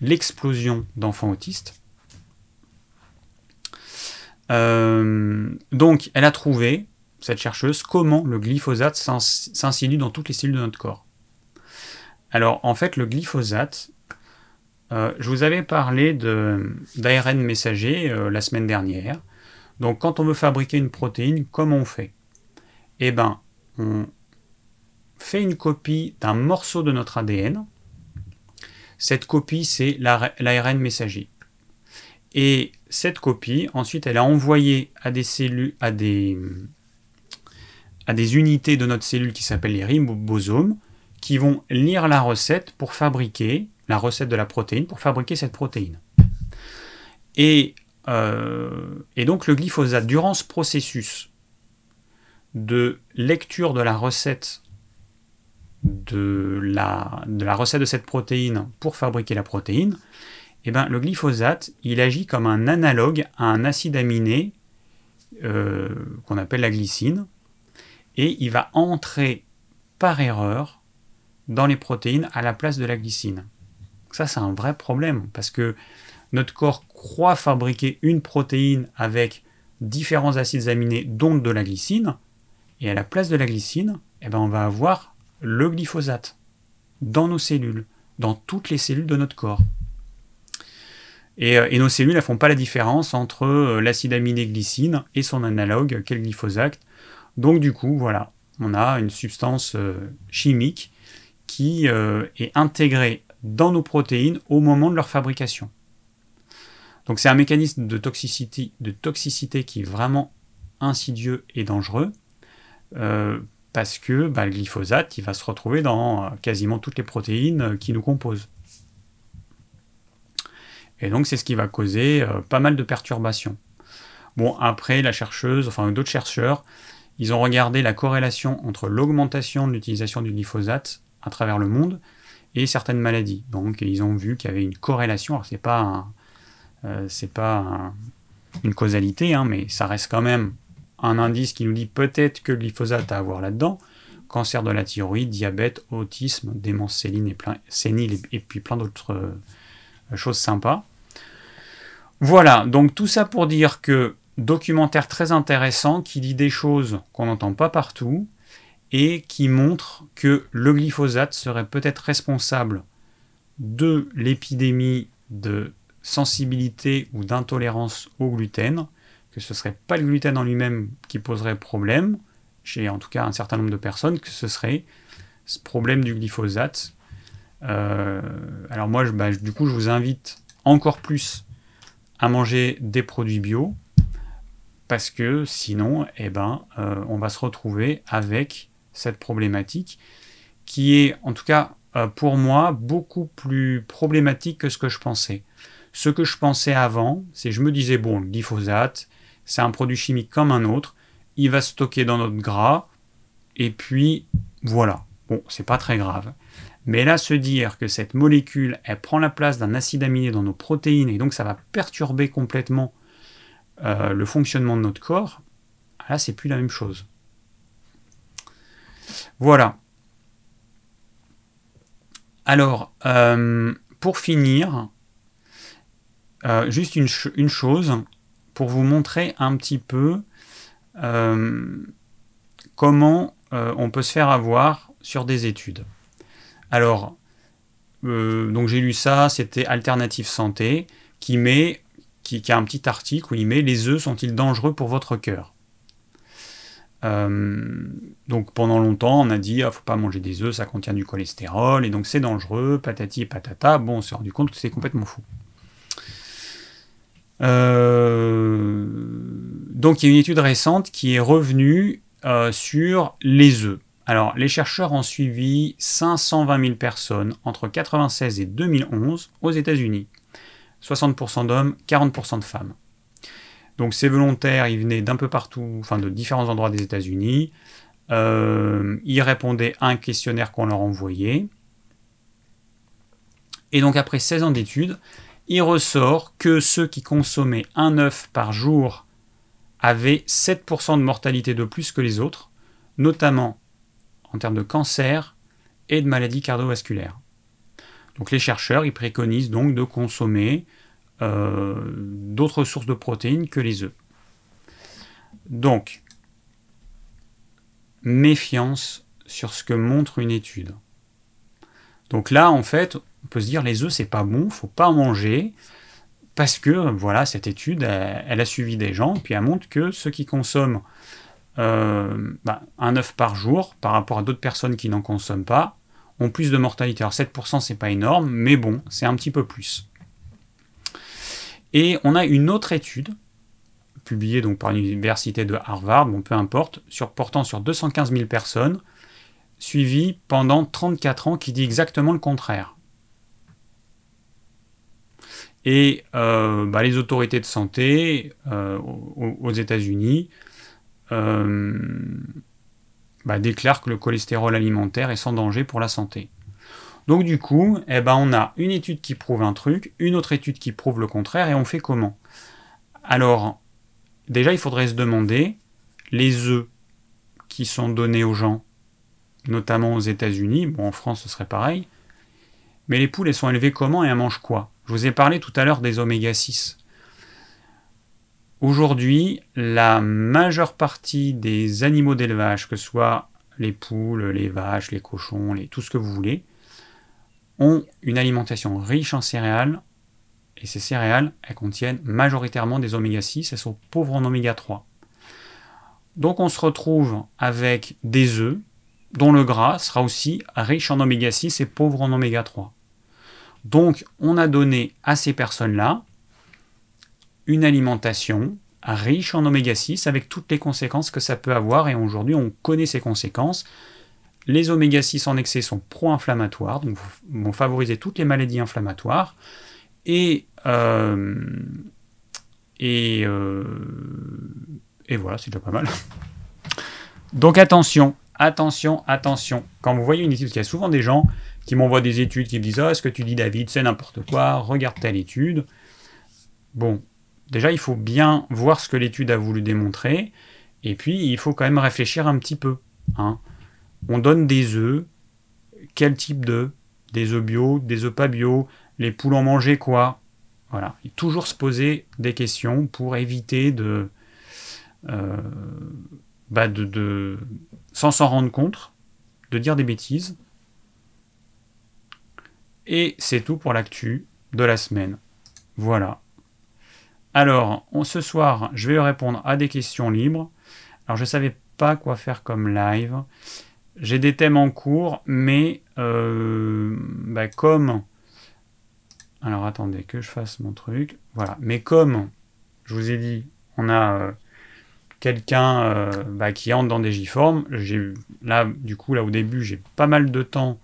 l'explosion d'enfants autistes. Euh, donc, elle a trouvé, cette chercheuse, comment le glyphosate s'insinue dans toutes les cellules de notre corps. Alors en fait, le glyphosate, euh, je vous avais parlé d'ARN messager euh, la semaine dernière. Donc quand on veut fabriquer une protéine, comment on fait? Eh bien, on fait une copie d'un morceau de notre ADN. Cette copie, c'est l'ARN messager. Et cette copie, ensuite, elle est envoyée à des cellules, à des, à des unités de notre cellule qui s'appellent les ribosomes, qui vont lire la recette pour fabriquer, la recette de la protéine, pour fabriquer cette protéine. Et, euh, et donc le glyphosate, durant ce processus de lecture de la recette de la, de la recette de cette protéine pour fabriquer la protéine, eh ben, le glyphosate, il agit comme un analogue à un acide aminé euh, qu'on appelle la glycine, et il va entrer par erreur dans les protéines à la place de la glycine. Ça, c'est un vrai problème parce que notre corps croit fabriquer une protéine avec différents acides aminés, dont de la glycine, et à la place de la glycine, eh ben, on va avoir le glyphosate dans nos cellules, dans toutes les cellules de notre corps. Et, euh, nos cellules ne font pas la différence entre euh, l'acide aminé glycine et son analogue, qu'est le glyphosate. Donc du coup, voilà, on a une substance euh, chimique qui euh, est intégré dans nos protéines au moment de leur fabrication. Donc c'est un mécanisme de toxicité, qui est vraiment insidieux et dangereux, euh, parce que bah, le glyphosate, il va se retrouver dans euh, quasiment toutes les protéines qui nous composent. Et donc c'est ce qui va causer pas mal de perturbations. Bon, après, la chercheuse, enfin d'autres chercheurs, ils ont regardé la corrélation entre l'augmentation de l'utilisation du glyphosate à travers le monde et certaines maladies. Donc ils ont vu qu'il y avait une corrélation. Alors c'est pas euh, pas une causalité, hein, mais ça reste quand même un indice qui nous dit peut-être que le glyphosate a à voir là-dedans. Cancer de la thyroïde, diabète, autisme, démence sénile et, plein, sénile et, puis plein d'autres euh, choses sympas. Voilà, donc tout ça pour dire que documentaire très intéressant qui dit des choses qu'on n'entend pas partout, et qui montre que le glyphosate serait peut-être responsable de l'épidémie de sensibilité ou d'intolérance au gluten, que ce ne serait pas le gluten en lui-même qui poserait problème, chez en tout cas un certain nombre de personnes, que ce serait ce problème du glyphosate. Euh, alors moi, bah, du coup, je vous invite encore plus à manger des produits bio, parce que sinon, eh ben, euh, on va se retrouver avec cette problématique qui est, en tout cas euh, pour moi, beaucoup plus problématique que ce que je pensais. Ce que je pensais avant, c'est je me disais, bon, le glyphosate, c'est un produit chimique comme un autre, il va stocker dans notre gras, et puis voilà. Bon, c'est pas très grave. Mais là, se dire que cette molécule, elle prend la place d'un acide aminé dans nos protéines, et donc ça va perturber complètement euh, le fonctionnement de notre corps, là, c'est plus la même chose. Voilà. Alors, euh, pour finir, euh, juste une, chose pour vous montrer un petit peu euh, comment on peut se faire avoir sur des études. Alors, donc j'ai lu ça, c'était Alternative Santé, qui met, qui, qui, a un petit article où il met les œufs sont-ils dangereux pour votre cœur? Euh, donc pendant longtemps, on a dit ah, faut pas manger des œufs, ça contient du cholestérol et donc c'est dangereux, patati et patata. Bon, on s'est rendu compte que c'est complètement fou. Euh, donc il y a une étude récente qui est revenue euh, sur les œufs. Alors les chercheurs ont suivi 520 000 personnes entre 1996 et 2011 aux États-Unis. 60% d'hommes, 40% de femmes. Donc ces volontaires, ils venaient d'un peu partout, enfin de différents endroits des États-Unis. Euh, ils répondaient à un questionnaire qu'on leur envoyait. Et donc après 16 ans d'études, il ressort que ceux qui consommaient un œuf par jour avaient 7% de mortalité de plus que les autres, notamment en termes de cancer et de maladies cardiovasculaires. Donc les chercheurs, ils préconisent donc de consommer euh, d'autres sources de protéines que les œufs. Donc, méfiance sur ce que montre une étude. Donc là, en fait, on peut se dire les œufs, c'est pas bon, faut pas en manger, parce que voilà, cette étude, elle, a suivi des gens, puis elle montre que ceux qui consomment euh, bah, un œuf par jour, par rapport à d'autres personnes qui n'en consomment pas, ont plus de mortalité. Alors 7%, c'est pas énorme, mais bon, c'est un petit peu plus. Et on a une autre étude, publiée par l'université de Harvard, bon peu importe, sur, portant sur 215 000 personnes, suivie pendant 34 ans, qui dit exactement le contraire. Et euh, bah, les autorités de santé euh, aux, États-Unis euh, bah, déclarent que le cholestérol alimentaire est sans danger pour la santé. Donc du coup, eh ben, on a une étude qui prouve un truc, une autre étude qui prouve le contraire, et on fait comment? Alors, déjà, il faudrait se demander, les œufs qui sont donnés aux gens, notamment aux États-Unis, bon en France ce serait pareil, mais les poules, elles sont élevées comment et elles mangent quoi? Je vous ai parlé tout à l'heure des oméga 6. Aujourd'hui, la majeure partie des animaux d'élevage, que ce soit les poules, les vaches, les cochons, tout ce que vous voulez, ont une alimentation riche en céréales, et ces céréales, elles contiennent majoritairement des oméga 6, elles sont pauvres en oméga 3. Donc on se retrouve avec des œufs dont le gras sera aussi riche en oméga 6 et pauvre en oméga 3. Donc on a donné à ces personnes-là une alimentation riche en oméga 6 avec toutes les conséquences que ça peut avoir et aujourd'hui on connaît ces conséquences. Les oméga 6 en excès sont pro-inflammatoires, donc vont favoriser toutes les maladies inflammatoires. Et, euh, euh, et voilà, c'est déjà pas mal. Donc attention, attention, attention. Quand vous voyez une étude, il y a souvent des gens qui m'envoient des études qui me disent Ah, ce que tu dis, David, c'est n'importe quoi, regarde telle étude. Bon, déjà, il faut bien voir ce que l'étude a voulu démontrer. Et puis, il faut quand même réfléchir un petit peu. Hein on donne des œufs. Quel type d'œufs? Des œufs bio, des œufs pas bio Les poules en mangeaient quoi? Voilà. Toujours se poser des questions pour éviter de, euh, bah de, sans s'en rendre compte, de dire des bêtises. Et c'est tout pour l'actu de la semaine. Voilà. Alors, ce soir, je vais répondre à des questions libres. Alors, je ne savais pas quoi faire comme live. J'ai des thèmes en cours, mais euh, bah, comme... Alors, attendez que je fasse mon truc. Voilà. Mais comme, je vous ai dit, on a euh, quelqu'un euh, bah, qui entre dans des J-formes. Là, du coup, là au début, j'ai pas mal de temps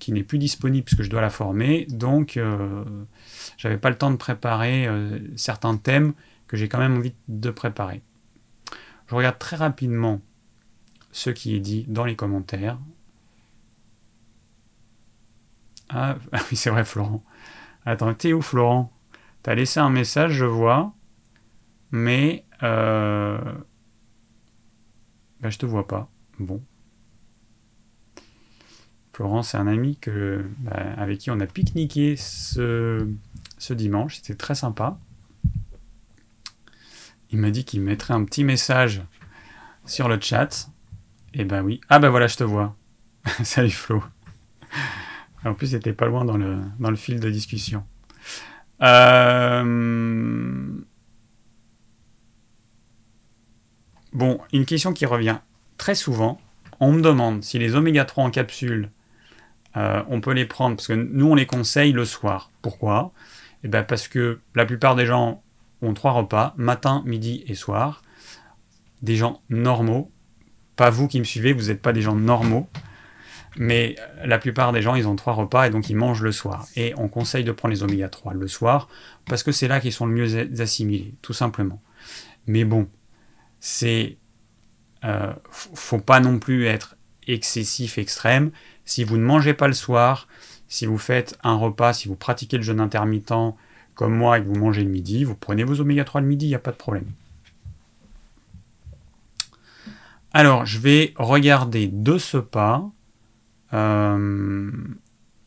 qui n'est plus disponible parce que je dois la former. Donc, j'avais pas le temps de préparer certains thèmes que j'ai quand même envie de préparer. Je regarde très rapidement ce qui est dit dans les commentaires. Ah, oui, c'est vrai, Florent. Attends, t'es où, Florent? T'as laissé un message, je vois, mais euh... bah, je te vois pas. Bon. Florent, c'est un ami que, bah, avec qui on a pique-niqué ce, ce dimanche. C'était très sympa. Il m'a dit qu'il mettrait un petit message sur le chat. Eh ben oui. Ah ben voilà, je te vois. Salut Flo. En plus, c'était pas loin dans le, dans le fil de discussion. Euh, bon, une question qui revient très souvent. On me demande si les oméga 3 en capsule, euh, on peut les prendre, parce que nous, on les conseille le soir. Pourquoi? Eh ben parce que la plupart des gens ont trois repas, matin, midi et soir. Des gens normaux. Pas vous qui me suivez, vous n'êtes pas des gens normaux. Mais la plupart des gens, ils ont trois repas et donc ils mangent le soir. Et on conseille de prendre les oméga 3 le soir parce que c'est là qu'ils sont le mieux assimilés, tout simplement. Mais bon, c'est. Euh, faut pas non plus être excessif, extrême. Si vous ne mangez pas le soir, si vous faites un repas, si vous pratiquez le jeûne intermittent, comme moi et que vous mangez le midi, vous prenez vos oméga 3 le midi, il n'y a pas de problème. Alors, je vais regarder de ce pas euh,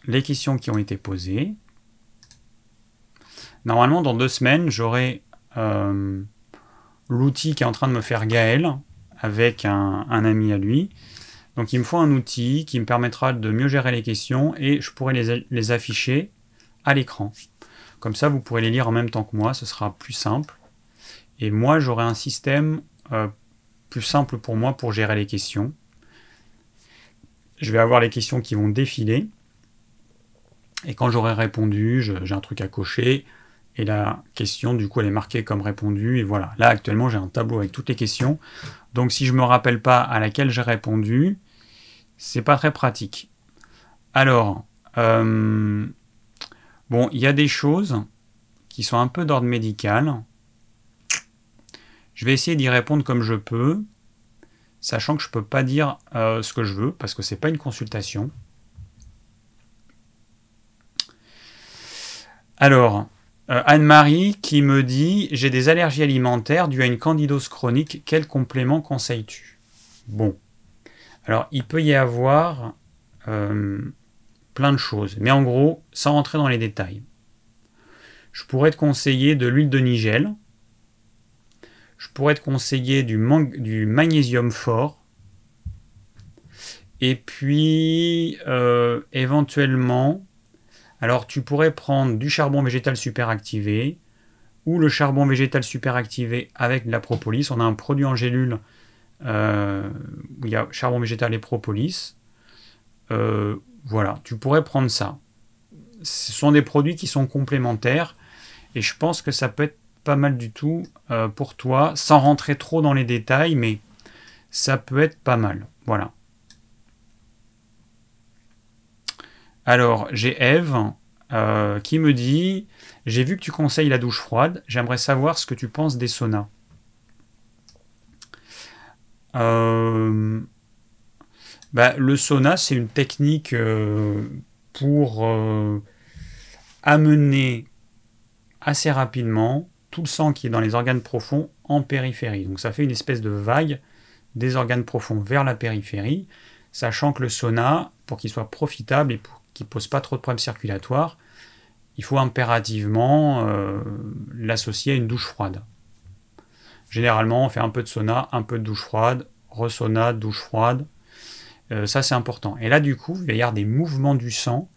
les questions qui ont été posées. Normalement, dans deux semaines, j'aurai euh, l'outil qui est en train de me faire Gaël avec un, ami à lui. Donc il me faut un outil qui me permettra de mieux gérer les questions et je pourrai les afficher à l'écran. Comme ça, vous pourrez les lire en même temps que moi, ce sera plus simple. Et moi, j'aurai un système euh, plus simple pour moi pour gérer les questions. Je vais avoir les questions qui vont défiler. Et quand j'aurai répondu, j'ai un truc à cocher. Et la question, du coup, elle est marquée comme répondue. Et voilà. Là, actuellement, j'ai un tableau avec toutes les questions. Donc, si je ne me rappelle pas à laquelle j'ai répondu, c'est pas très pratique. Alors, euh, Bon, il y a des choses qui sont un peu d'ordre médical. Je vais essayer d'y répondre comme je peux, sachant que je ne peux pas dire euh, ce que je veux, parce que ce n'est pas une consultation. Alors, euh, Anne-Marie qui me dit J'ai des allergies alimentaires dues à une candidose chronique, quel complément conseilles-tu? Bon. Alors, il peut y avoir euh, plein de choses. Mais en gros, sans rentrer dans les détails, je pourrais te conseiller de l'huile de nigel. Je pourrais te conseiller du, magnésium fort. Et puis, euh, éventuellement, alors tu pourrais prendre du charbon végétal superactivé ou le charbon végétal superactivé avec de la propolis. On a un produit en gélule euh, où il y a charbon végétal et propolis. Euh, voilà, tu pourrais prendre ça. Ce sont des produits qui sont complémentaires et je pense que ça peut être pas mal du tout euh, pour toi, sans rentrer trop dans les détails, mais ça peut être pas mal. Voilà. Alors, j'ai Eve euh, qui me dit J'ai vu que tu conseilles la douche froide, j'aimerais savoir ce que tu penses des saunas. Euh, bah, le sauna, c'est une technique pour amener assez rapidement tout le sang qui est dans les organes profonds en périphérie. Donc ça fait une espèce de vague des organes profonds vers la périphérie, sachant que le sauna, pour qu'il soit profitable et pour qu'il ne pose pas trop de problèmes circulatoires, il faut impérativement euh, l'associer à une douche froide. Généralement, on fait un peu de sauna, un peu de douche froide, re-sauna, douche froide. Euh, ça, c'est important. Et là, du coup, il va y avoir des mouvements du sang.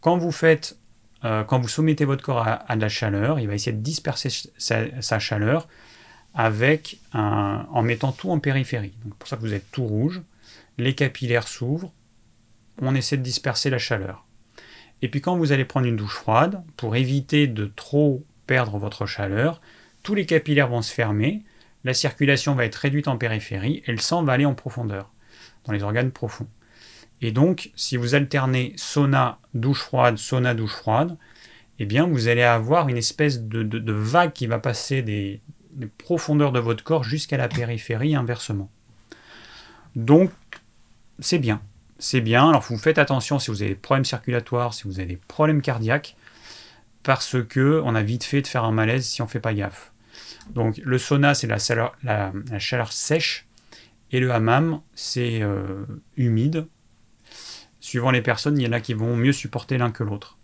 Quand vous faites, euh, quand vous soumettez votre corps à, de la chaleur, il va essayer de disperser sa, chaleur avec en mettant tout en périphérie. C'est pour ça que vous êtes tout rouge. Les capillaires s'ouvrent. On essaie de disperser la chaleur. Et puis quand vous allez prendre une douche froide, pour éviter de trop perdre votre chaleur, tous les capillaires vont se fermer, la circulation va être réduite en périphérie et le sang va aller en profondeur, dans les organes profonds. Et donc, si vous alternez sauna, douche froide, sauna, douche froide, eh bien, vous allez avoir une espèce de, vague qui va passer des, profondeurs de votre corps jusqu'à la périphérie inversement. Donc, c'est bien c'est bien. Alors vous faites attention si vous avez des problèmes circulatoires, si vous avez des problèmes cardiaques, parce que on a vite fait de faire un malaise si on ne fait pas gaffe. Donc le sauna, c'est la, chaleur, sèche, et le hammam, c'est euh, humide. Suivant les personnes, il y en a qui vont mieux supporter l'un que l'autre.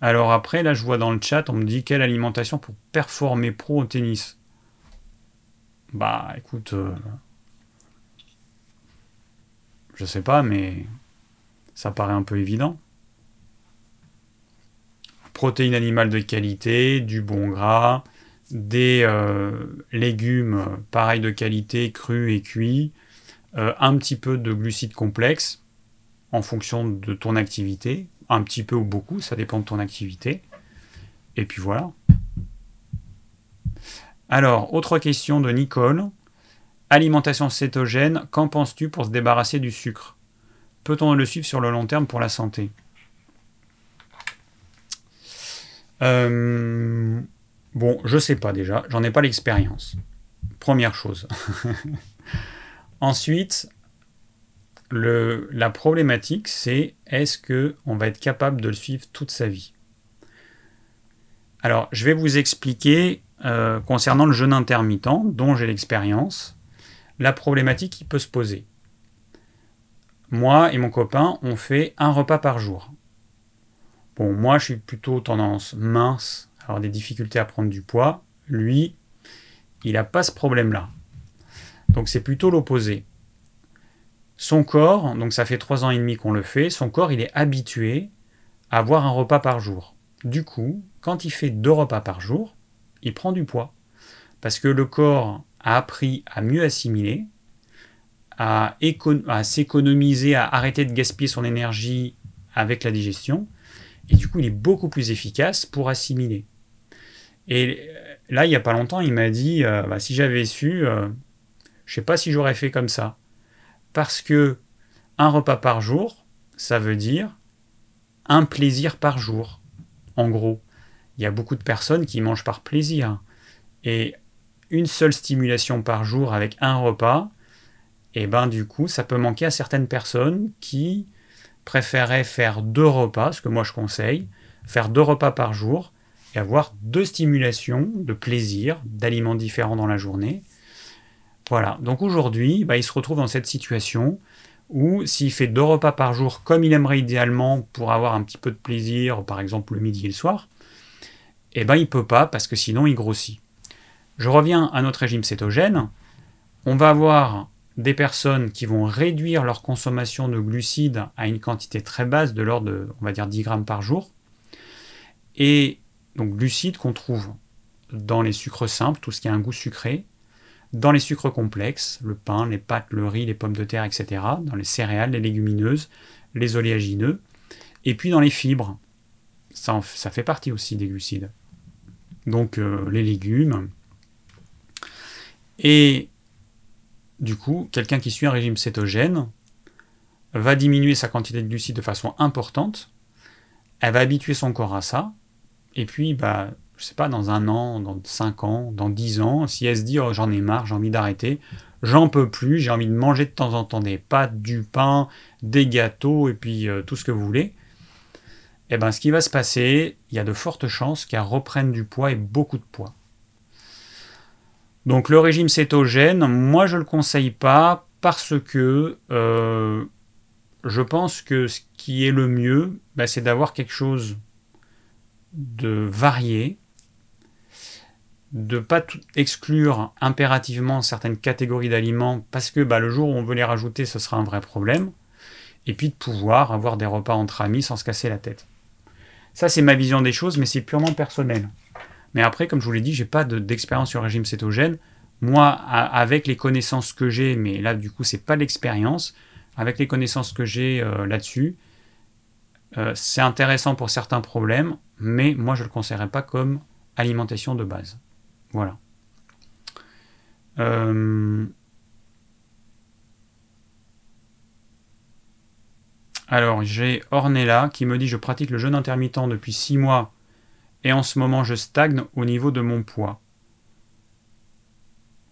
Alors après, là, je vois dans le chat, on me dit quelle alimentation pour performer pro au tennis? Bah écoute, euh, je sais pas, mais ça paraît un peu évident. Protéines animales de qualité, du bon gras, des euh, légumes pareils de qualité, crus et cuits, euh, un petit peu de glucides complexes en fonction de ton activité, un petit peu ou beaucoup, ça dépend de ton activité. Et puis voilà. Alors, autre question de Nicole. Alimentation cétogène, qu'en penses-tu pour se débarrasser du sucre? Peut-on le suivre sur le long terme pour la santé? Euh, Bon, je sais pas déjà, j'en ai pas l'expérience. Première chose. Ensuite, la problématique, c'est est-ce qu'on va être capable de le suivre toute sa vie? Alors, je vais vous expliquer euh, concernant le jeûne intermittent, dont j'ai l'expérience, la problématique qui peut se poser. Moi et mon copain, on fait un repas par jour. Bon, moi, je suis plutôt tendance mince, avoir des difficultés à prendre du poids. Lui, il n'a pas ce problème-là. Donc c'est plutôt l'opposé. Son corps, donc ça fait trois ans et demi qu'on le fait, son corps, il est habitué à avoir un repas par jour. Du coup, quand il fait deux repas par jour, il prend du poids. Parce que le corps a appris à mieux assimiler, à, s'économiser, à arrêter de gaspiller son énergie avec la digestion. Et du coup, il est beaucoup plus efficace pour assimiler. Et là, il n'y a pas longtemps, il m'a dit, euh, bah, si j'avais su, euh, je ne sais pas si j'aurais fait comme ça. Parce que un repas par jour, ça veut dire un plaisir par jour, en gros il y a beaucoup de personnes qui mangent par plaisir. Et une seule stimulation par jour avec un repas, et eh ben du coup, ça peut manquer à certaines personnes qui préféraient faire deux repas, ce que moi je conseille, faire deux repas par jour et avoir deux stimulations de plaisir, d'aliments différents dans la journée. Voilà, donc aujourd'hui, bah, il se retrouve dans cette situation où s'il fait deux repas par jour comme il aimerait idéalement pour avoir un petit peu de plaisir, par exemple le midi et le soir, eh ben il peut pas parce que sinon il grossit. Je reviens à notre régime cétogène. On va avoir des personnes qui vont réduire leur consommation de glucides à une quantité très basse de l'ordre de, on va dire, 10 grammes par jour. Et donc glucides qu'on trouve dans les sucres simples, tout ce qui a un goût sucré, dans les sucres complexes, le pain, les pâtes, le riz, les pommes de terre, etc., dans les céréales, les légumineuses, les oléagineux, et puis dans les fibres. Ça, fait partie aussi des glucides donc euh, les légumes. Et du coup, quelqu'un qui suit un régime cétogène va diminuer sa quantité de glucides de façon importante. Elle va habituer son corps à ça. Et puis, bah, je sais pas, dans un an, dans cinq ans, dans dix ans, si elle se dit oh, j'en ai marre, j'ai envie d'arrêter, j'en peux plus, j'ai envie de manger de temps en temps des pâtes, du pain, des gâteaux et puis euh, tout ce que vous voulez, eh ben, ce qui va se passer, il y a de fortes chances qu'elle reprenne du poids et beaucoup de poids. Donc le régime cétogène, moi je ne le conseille pas parce que euh, je pense que ce qui est le mieux, bah, c'est d'avoir quelque chose de varier, de pas exclure impérativement certaines catégories d'aliments parce que bah, le jour où on veut les rajouter, ce sera un vrai problème. Et puis de pouvoir avoir des repas entre amis sans se casser la tête. Ça, c'est ma vision des choses, mais c'est purement personnel. Mais après, comme je vous l'ai dit, j'ai pas d'expérience sur le régime cétogène. Moi, avec les connaissances que j'ai, mais là, du coup, c'est pas l'expérience, avec les connaissances que j'ai euh, là-dessus, euh, c'est intéressant pour certains problèmes, mais moi, je ne le conseillerais pas comme alimentation de base. Voilà. Euh, alors, j'ai Ornella qui me dit Je pratique le jeûne intermittent depuis 6 mois et en ce moment je stagne au niveau de mon poids.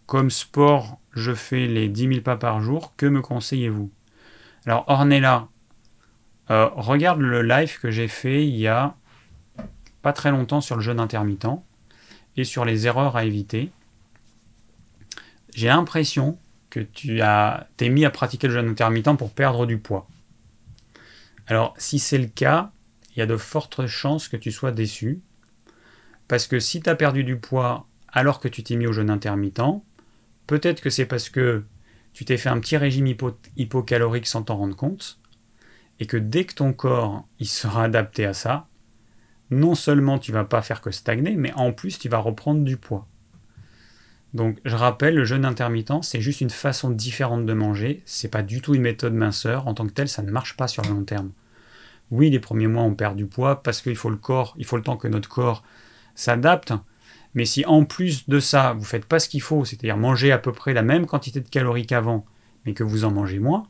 Comme sport, je fais les 10 000 pas par jour. Que me conseillez-vous? Alors, Ornella, euh, regarde le live que j'ai fait il y a pas très longtemps sur le jeûne intermittent et sur les erreurs à éviter. J'ai l'impression que tu as t'es mis à pratiquer le jeûne intermittent pour perdre du poids. Alors, si c'est le cas, il y a de fortes chances que tu sois déçu. Parce que si tu as perdu du poids alors que tu t'es mis au jeûne intermittent, peut-être que c'est parce que tu t'es fait un petit régime hypocalorique sans t'en rendre compte, et que dès que ton corps il sera adapté à ça, non seulement tu vas pas faire que stagner, mais en plus tu vas reprendre du poids. Donc je rappelle, le jeûne intermittent, c'est juste une façon différente de manger, c'est pas du tout une méthode minceur, en tant que telle, ça ne marche pas sur le long terme. Oui, les premiers mois on perd du poids parce qu'il faut le corps, il faut le temps que notre corps s'adapte. Mais si en plus de ça, vous faites pas ce qu'il faut, c'est-à-dire manger à peu près la même quantité de calories qu'avant, mais que vous en mangez moins,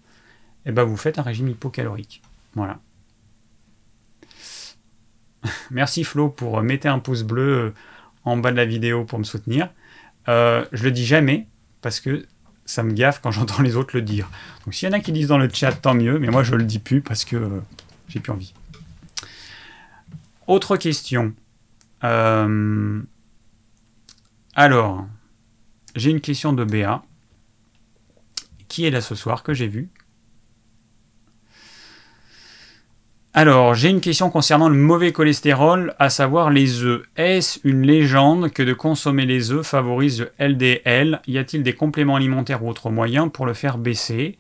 eh ben vous faites un régime hypocalorique. Voilà. Merci Flo pour euh, mettre un pouce bleu euh, en bas de la vidéo pour me soutenir. Euh, je le dis jamais parce que ça me gaffe quand j'entends les autres le dire. Donc s'il y en a qui disent dans le chat, tant mieux, mais moi je le dis plus parce que j'ai plus envie. Autre question. alors, j'ai une question de Béa qui est là ce soir que j'ai vu? Alors, j'ai une question concernant le mauvais cholestérol, à savoir les œufs. Est-ce une légende que de consommer les œufs favorise le LDL Y a-t-il des compléments alimentaires ou autres moyens pour le faire baisser?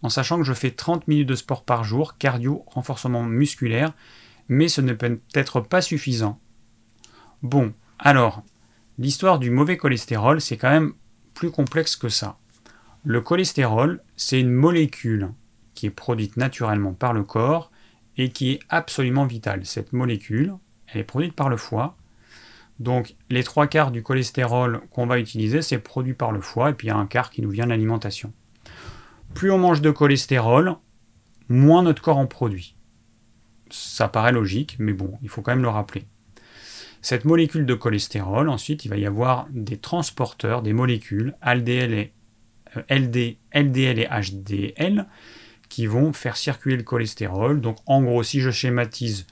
En sachant que je fais 30 minutes de sport par jour, cardio, renforcement musculaire, mais ce ne peut être pas suffisant. Bon, alors, l'histoire du mauvais cholestérol, c'est quand même plus complexe que ça. Le cholestérol, c'est une molécule qui est produite naturellement par le corps et qui est absolument vitale. Cette molécule, elle est produite par le foie. Donc les trois quarts du cholestérol qu'on va utiliser, c'est produit par le foie, et puis il y a un quart qui nous vient de l'alimentation. Plus on mange de cholestérol, moins notre corps en produit. Ça paraît logique, mais bon, il faut quand même le rappeler. Cette molécule de cholestérol, ensuite, il va y avoir des transporteurs, des molécules, LDL et, HDL, qui vont faire circuler le cholestérol. Donc en gros, si je schématise,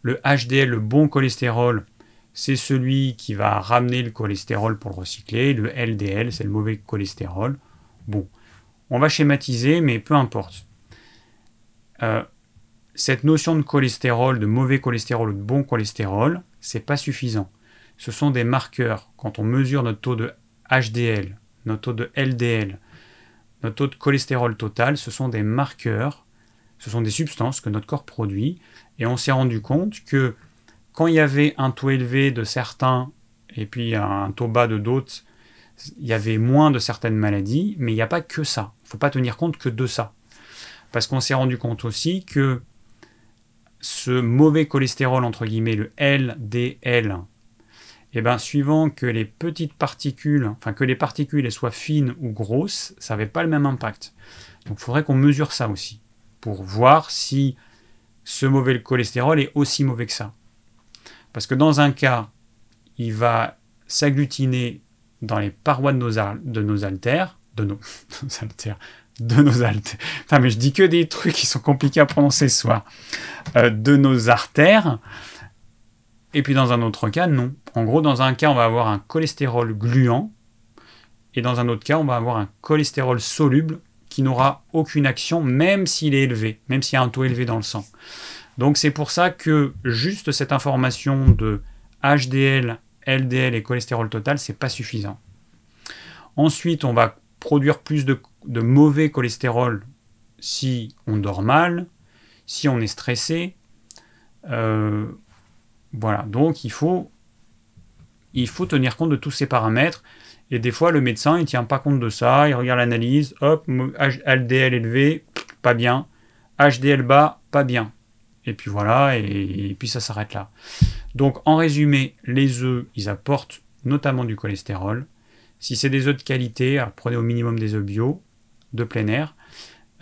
le HDL, le bon cholestérol, c'est celui qui va ramener le cholestérol pour le recycler. Le LDL, c'est le mauvais cholestérol. Bon, on va schématiser, mais peu importe. Euh, cette notion de cholestérol, de mauvais cholestérol ou de bon cholestérol, c'est pas suffisant. Ce sont des marqueurs. Quand on mesure notre taux de HDL, notre taux de LDL, notre taux de cholestérol total, ce sont des marqueurs, ce sont des substances que notre corps produit. Et on s'est rendu compte que quand il y avait un taux élevé de certains et puis un taux bas de d'autres, il y avait moins de certaines maladies, mais il n'y a pas que ça. Il ne faut pas tenir compte que de ça. Parce qu'on s'est rendu compte aussi que ce mauvais cholestérol, entre guillemets, le LDL, et eh bien suivant que les petites particules, enfin que les particules soient fines ou grosses, ça n'avait pas le même impact. Donc il faudrait qu'on mesure ça aussi, pour voir si ce mauvais cholestérol est aussi mauvais que ça. Parce que dans un cas, il va s'agglutiner dans les parois de nos, de nos altères, de nos, altères, de nos altères. mais je dis que des trucs qui sont compliqués à prononcer ce soir. Euh, de nos artères, et puis dans un autre cas, non. En gros, dans un cas, on va avoir un cholestérol gluant, et dans un autre cas, on va avoir un cholestérol soluble qui n'aura aucune action, même s'il est élevé, même s'il y a un taux élevé dans le sang. Donc c'est pour ça que juste cette information de HDL, LDL et cholestérol total, c'est pas suffisant. Ensuite, on va produire plus de, mauvais cholestérol si on dort mal, si on est stressé. Euh, voilà, donc il faut, tenir compte de tous ces paramètres. Et des fois, le médecin, il ne tient pas compte de ça, il regarde l'analyse, hop, LDL élevé, pas bien, HDL bas, pas bien. Et puis voilà, et, puis ça s'arrête là. Donc en résumé, les œufs, ils apportent notamment du cholestérol. Si c'est des œufs de qualité, prenez au minimum des œufs bio, de plein air.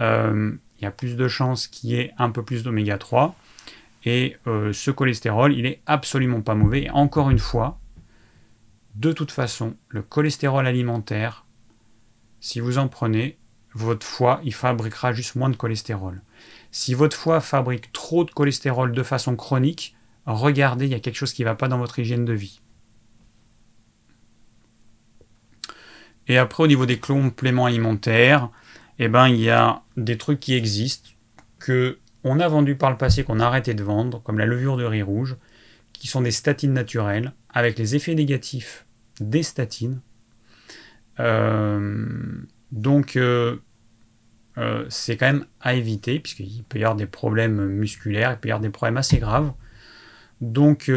Euh, il y a plus de chances qu'il y ait un peu plus d'oméga 3. Et euh, ce cholestérol, il est absolument pas mauvais. Et encore une fois, de toute façon, le cholestérol alimentaire, si vous en prenez, votre foie, il fabriquera juste moins de cholestérol. Si votre foie fabrique trop de cholestérol de façon chronique, regardez, il y a quelque chose qui ne va pas dans votre hygiène de vie. Et après, au niveau des compléments alimentaires, eh ben, il y a des trucs qui existent, que on a vendu par le passé, qu'on a arrêté de vendre, comme la levure de riz rouge, qui sont des statines naturelles, avec les effets négatifs des statines. Euh, donc, euh, euh, c'est quand même à éviter, puisqu'il peut y avoir des problèmes musculaires, il peut y avoir des problèmes assez graves. Donc,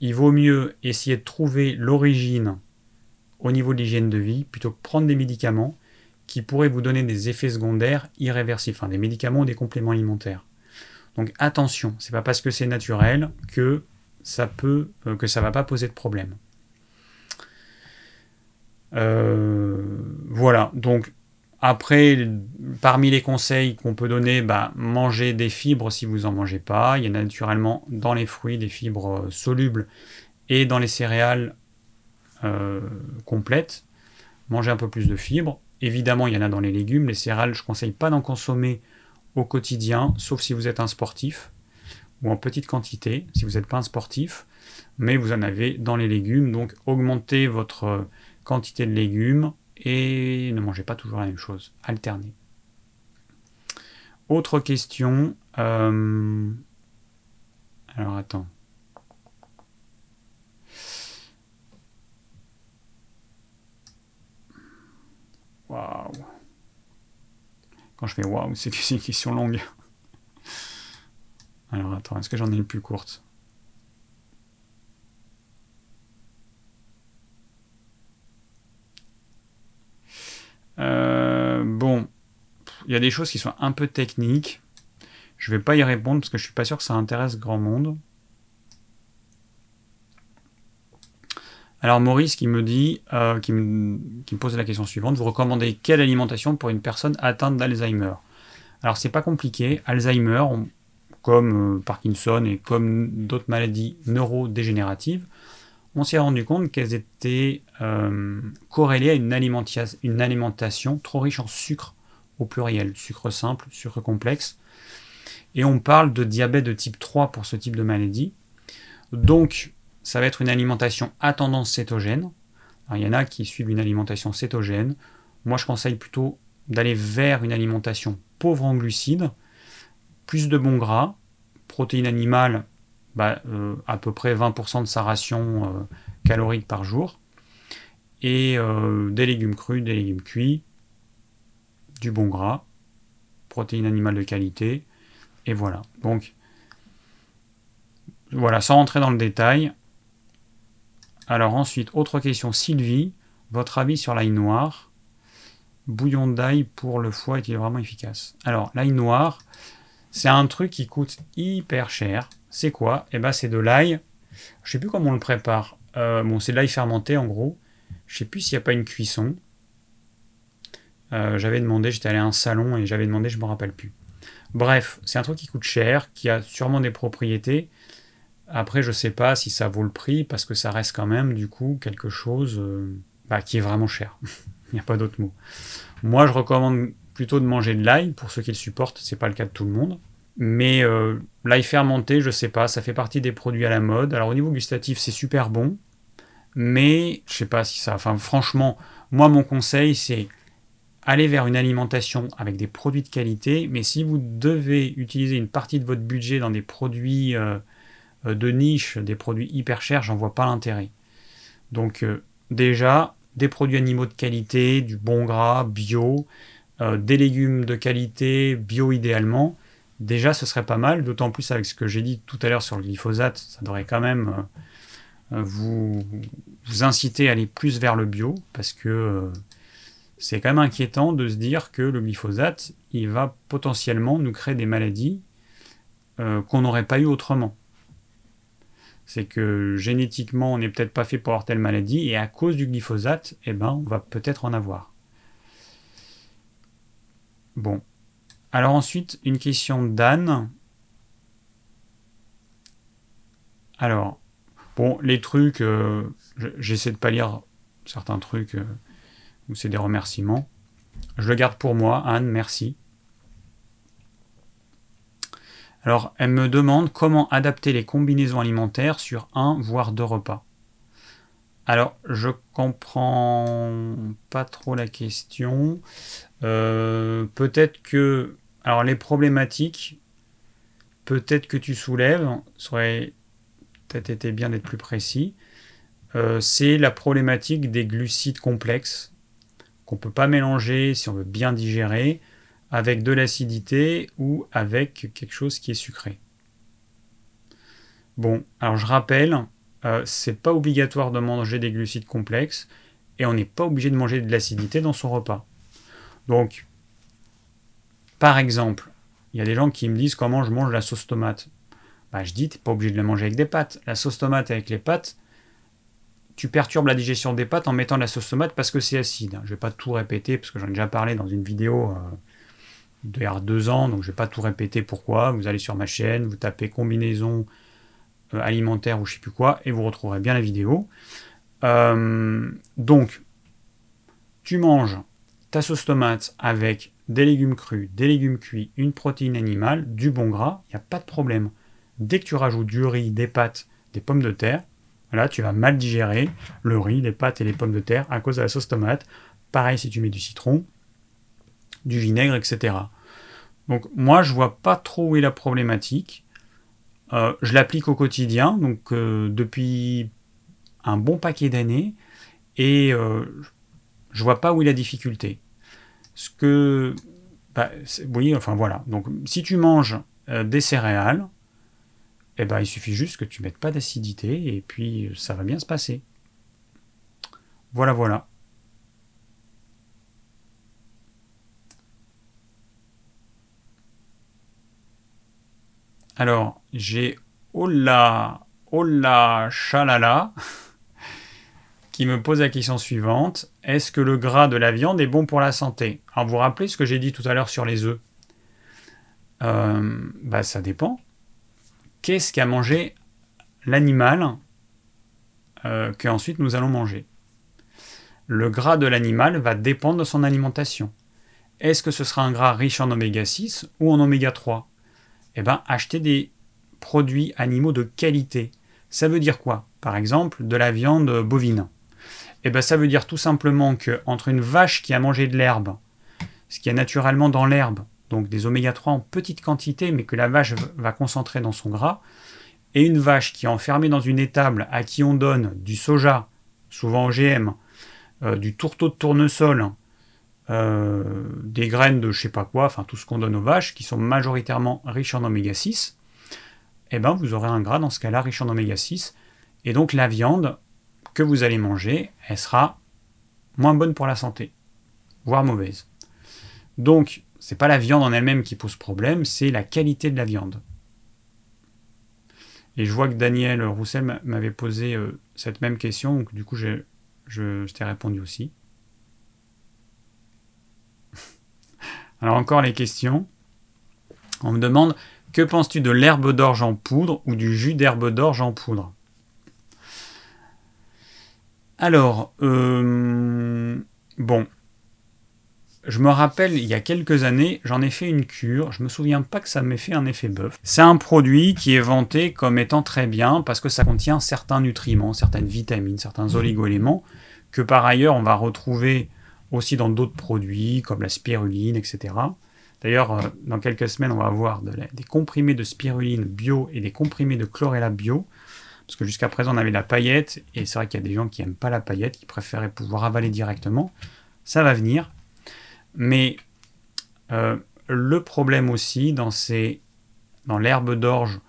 il vaut mieux essayer de trouver l'origine au niveau de l'hygiène de vie, plutôt que prendre des médicaments qui pourraient vous donner des effets secondaires irréversibles, enfin des médicaments ou des compléments alimentaires. Donc attention, c'est pas parce que c'est naturel que ça peut que ça va pas poser de problème. Euh, voilà, donc après, parmi les conseils qu'on peut donner, bah, manger des fibres si vous n'en mangez pas. Il y a naturellement dans les fruits des fibres euh, solubles et dans les céréales euh, complètes. Manger un peu plus de fibres. Évidemment, il y en a dans les légumes. Les céréales, je ne conseille pas d'en consommer au quotidien, sauf si vous êtes un sportif ou en petite quantité, si vous n'êtes pas un sportif. Mais vous en avez dans les légumes. Donc, augmentez votre quantité de légumes et ne mangez pas toujours la même chose, alternez. Autre question. Euh, alors attends. Waouh. Quand je fais waouh, c'est une question longue. Alors attends, est-ce que j'en ai une plus courte? Euh, bon, il y a des choses qui sont un peu techniques. Je ne vais pas y répondre parce que je suis pas sûr que ça intéresse grand monde. Alors Maurice qui me dit, euh, qui, me, pose la question suivante, vous recommandez quelle alimentation pour une personne atteinte d'Alzheimer? Alors c'est pas compliqué, Alzheimer, comme euh, Parkinson et comme d'autres maladies neurodégénératives, on s'est rendu compte qu'elles étaient euh, corrélées à une, une, alimentation trop riche en sucre au pluriel, sucre simple, sucre complexe. Et on parle de diabète de type 3 pour ce type de maladie. Donc, ça va être une alimentation à tendance cétogène. il y en a qui suivent une alimentation cétogène. Moi, je conseille plutôt d'aller vers une alimentation pauvre en glucides, plus de bons gras, protéines animales bah, euh, à peu près 20% de sa ration euh, calorique par jour, et euh, des légumes crus, des légumes cuits, du bon gras, protéines animales de qualité, et voilà. Donc, voilà, sans rentrer dans le détail. Alors ensuite, autre question, Sylvie, votre avis sur l'ail noir? Bouillon d'ail pour le foie est-il vraiment efficace? Alors, l'ail noir, c'est un truc qui coûte hyper cher c'est quoi? Eh ben, c'est de l'ail. Je sais plus comment on le prépare. Euh, bon, c'est de l'ail fermenté en gros. Je sais plus s'il n'y a pas une cuisson. Euh, j'avais demandé, j'étais allé à un salon et j'avais demandé, je me rappelle plus. Bref, c'est un truc qui coûte cher, qui a sûrement des propriétés. Après, je sais pas si ça vaut le prix parce que ça reste quand même du coup quelque chose euh, bah, qui est vraiment cher. Il n'y a pas d'autre mot. Moi, je recommande plutôt de manger de l'ail pour ceux qui le supportent. C'est pas le cas de tout le monde. Mais euh, l'ail fermenté, je sais pas, ça fait partie des produits à la mode. Alors au niveau gustatif, c'est super bon, mais je sais pas si ça. Enfin, franchement, moi mon conseil c'est aller vers une alimentation avec des produits de qualité, mais si vous devez utiliser une partie de votre budget dans des produits euh, de niche, des produits hyper chers, j'en vois pas l'intérêt. Donc euh, déjà, des produits animaux de qualité, du bon gras, bio, des légumes de qualité, bio idéalement, déjà ce serait pas mal, d'autant plus avec ce que j'ai dit tout à l'heure sur le glyphosate, ça devrait quand même vous, vous inciter à aller plus vers le bio, parce que c'est quand même inquiétant de se dire que le glyphosate, il va potentiellement nous créer des maladies euh, qu'on n'aurait pas eu autrement. C'est que génétiquement, on n'est peut-être pas fait pour avoir telle maladie, et à cause du glyphosate, eh ben, on va peut-être en avoir. Bon. Alors ensuite, une question d'Anne. Alors, bon, les trucs, euh, j'essaie de pas lire certains trucs. Euh, c'est des remerciements. Je le garde pour moi, Anne, merci. Alors, elle me demande comment adapter les combinaisons alimentaires sur un voire deux repas. Alors, je comprends pas trop la question. Euh, peut-être que. Alors, les problématiques, peut-être que tu soulèves, ça aurait peut-être été bien d'être plus précis. Euh, c'est la problématique des glucides complexes qu'on ne peut pas mélanger si on veut bien digérer avec de l'acidité ou avec quelque chose qui est sucré. Bon, alors je rappelle, euh, c'est pas obligatoire de manger des glucides complexes et on n'est pas obligé de manger de l'acidité dans son repas. Donc, par exemple, il y a des gens qui me disent comment je mange la sauce tomate. Bah, je dis, tu n'es pas obligé de la manger avec des pâtes. La sauce tomate avec les pâtes, tu perturbes la digestion des pâtes en mettant la sauce tomate parce que c'est acide. Je ne vais pas tout répéter parce que j'en ai déjà parlé dans une vidéo euh, a deux ans, donc je ne vais pas tout répéter pourquoi. Vous allez sur ma chaîne, vous tapez combinaison euh, alimentaire ou je ne sais plus quoi et vous retrouverez bien la vidéo. Euh, donc, tu manges ta sauce tomate avec des légumes crus, des légumes cuits, une protéine animale, du bon gras, il n'y a pas de problème. Dès que tu rajoutes du riz, des pâtes, des pommes de terre, Là, tu vas mal digérer le riz, les pâtes et les pommes de terre à cause de la sauce tomate. Pareil si tu mets du citron, du vinaigre, etc. Donc moi, je vois pas trop où est la problématique. Euh, je l'applique au quotidien, donc euh, depuis un bon paquet d'années, et euh, je vois pas où est la difficulté. Ce que, bah, oui, enfin voilà. Donc si tu manges des céréales, eh ben, il suffit juste que tu mettes pas d'acidité et puis ça va bien se passer. Voilà, voilà. Alors, j'ai Ola, Ola Chalala qui me pose la question suivante. Est-ce que le gras de la viande est bon pour la santé? Alors, vous vous rappelez ce que j'ai dit tout à l'heure sur les œufs? Euh, bah, Ça dépend qu'est-ce qu'a mangé l'animal euh, qu'ensuite nous allons manger? Le gras de l'animal va dépendre de son alimentation. Est-ce que ce sera un gras riche en oméga 6 ou en oméga 3 Eh bien, acheter des produits animaux de qualité. Ça veut dire quoi? Par exemple, de la viande bovine. Eh bien, ça veut dire tout simplement que entre une vache qui a mangé de l'herbe, ce qui est naturellement dans l'herbe, donc des oméga 3 en petite quantité, mais que la vache va concentrer dans son gras, et une vache qui est enfermée dans une étable à qui on donne du soja, souvent OGM, euh, du tourteau de tournesol, euh, des graines de je sais pas quoi, enfin tout ce qu'on donne aux vaches, qui sont majoritairement riches en oméga 6, eh ben vous aurez un gras dans ce cas-là riche en oméga 6, et donc la viande que vous allez manger, elle sera moins bonne pour la santé, voire mauvaise. Donc c'est pas la viande en elle-même qui pose problème, c'est la qualité de la viande. Et je vois que Daniel Roussel m'avait posé euh, cette même question, donc du coup je, je t'ai répondu aussi. Alors encore les questions. On me demande que penses-tu de l'herbe d'orge en poudre ou du jus d'herbe d'orge en poudre? Alors, euh, bon, je me rappelle, il y a quelques années, j'en ai fait une cure. Je me souviens pas que ça m'ait fait un effet bœuf. C'est un produit qui est vanté comme étant très bien parce que ça contient certains nutriments, certaines vitamines, certains oligo-éléments que par ailleurs on va retrouver aussi dans d'autres produits comme la spiruline, etc. D'ailleurs, euh, dans quelques semaines, on va avoir des comprimés de spiruline bio et des comprimés de chlorella bio. Parce que jusqu'à présent, on avait la paillette, et c'est vrai qu'il y a des gens qui n'aiment pas la paillette, qui préféraient pouvoir avaler directement. Ça va venir. Mais euh, le problème aussi dans, dans l'herbe d'orge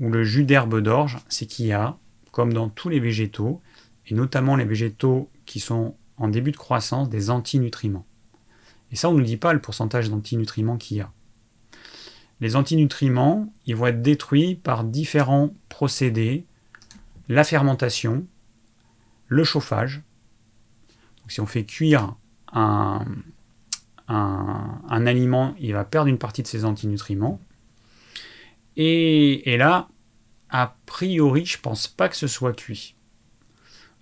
ou le jus d'herbe d'orge, c'est qu'il y a, comme dans tous les végétaux, et notamment les végétaux qui sont en début de croissance, des antinutriments. Et ça, on ne nous dit pas le pourcentage d'antinutriments qu'il y a. Les antinutriments, ils vont être détruits par différents procédés, la fermentation, le chauffage. Donc, si on fait cuire un, un, aliment, il va perdre une partie de ses antinutriments. Et, et là, a priori, je pense pas que ce soit cuit.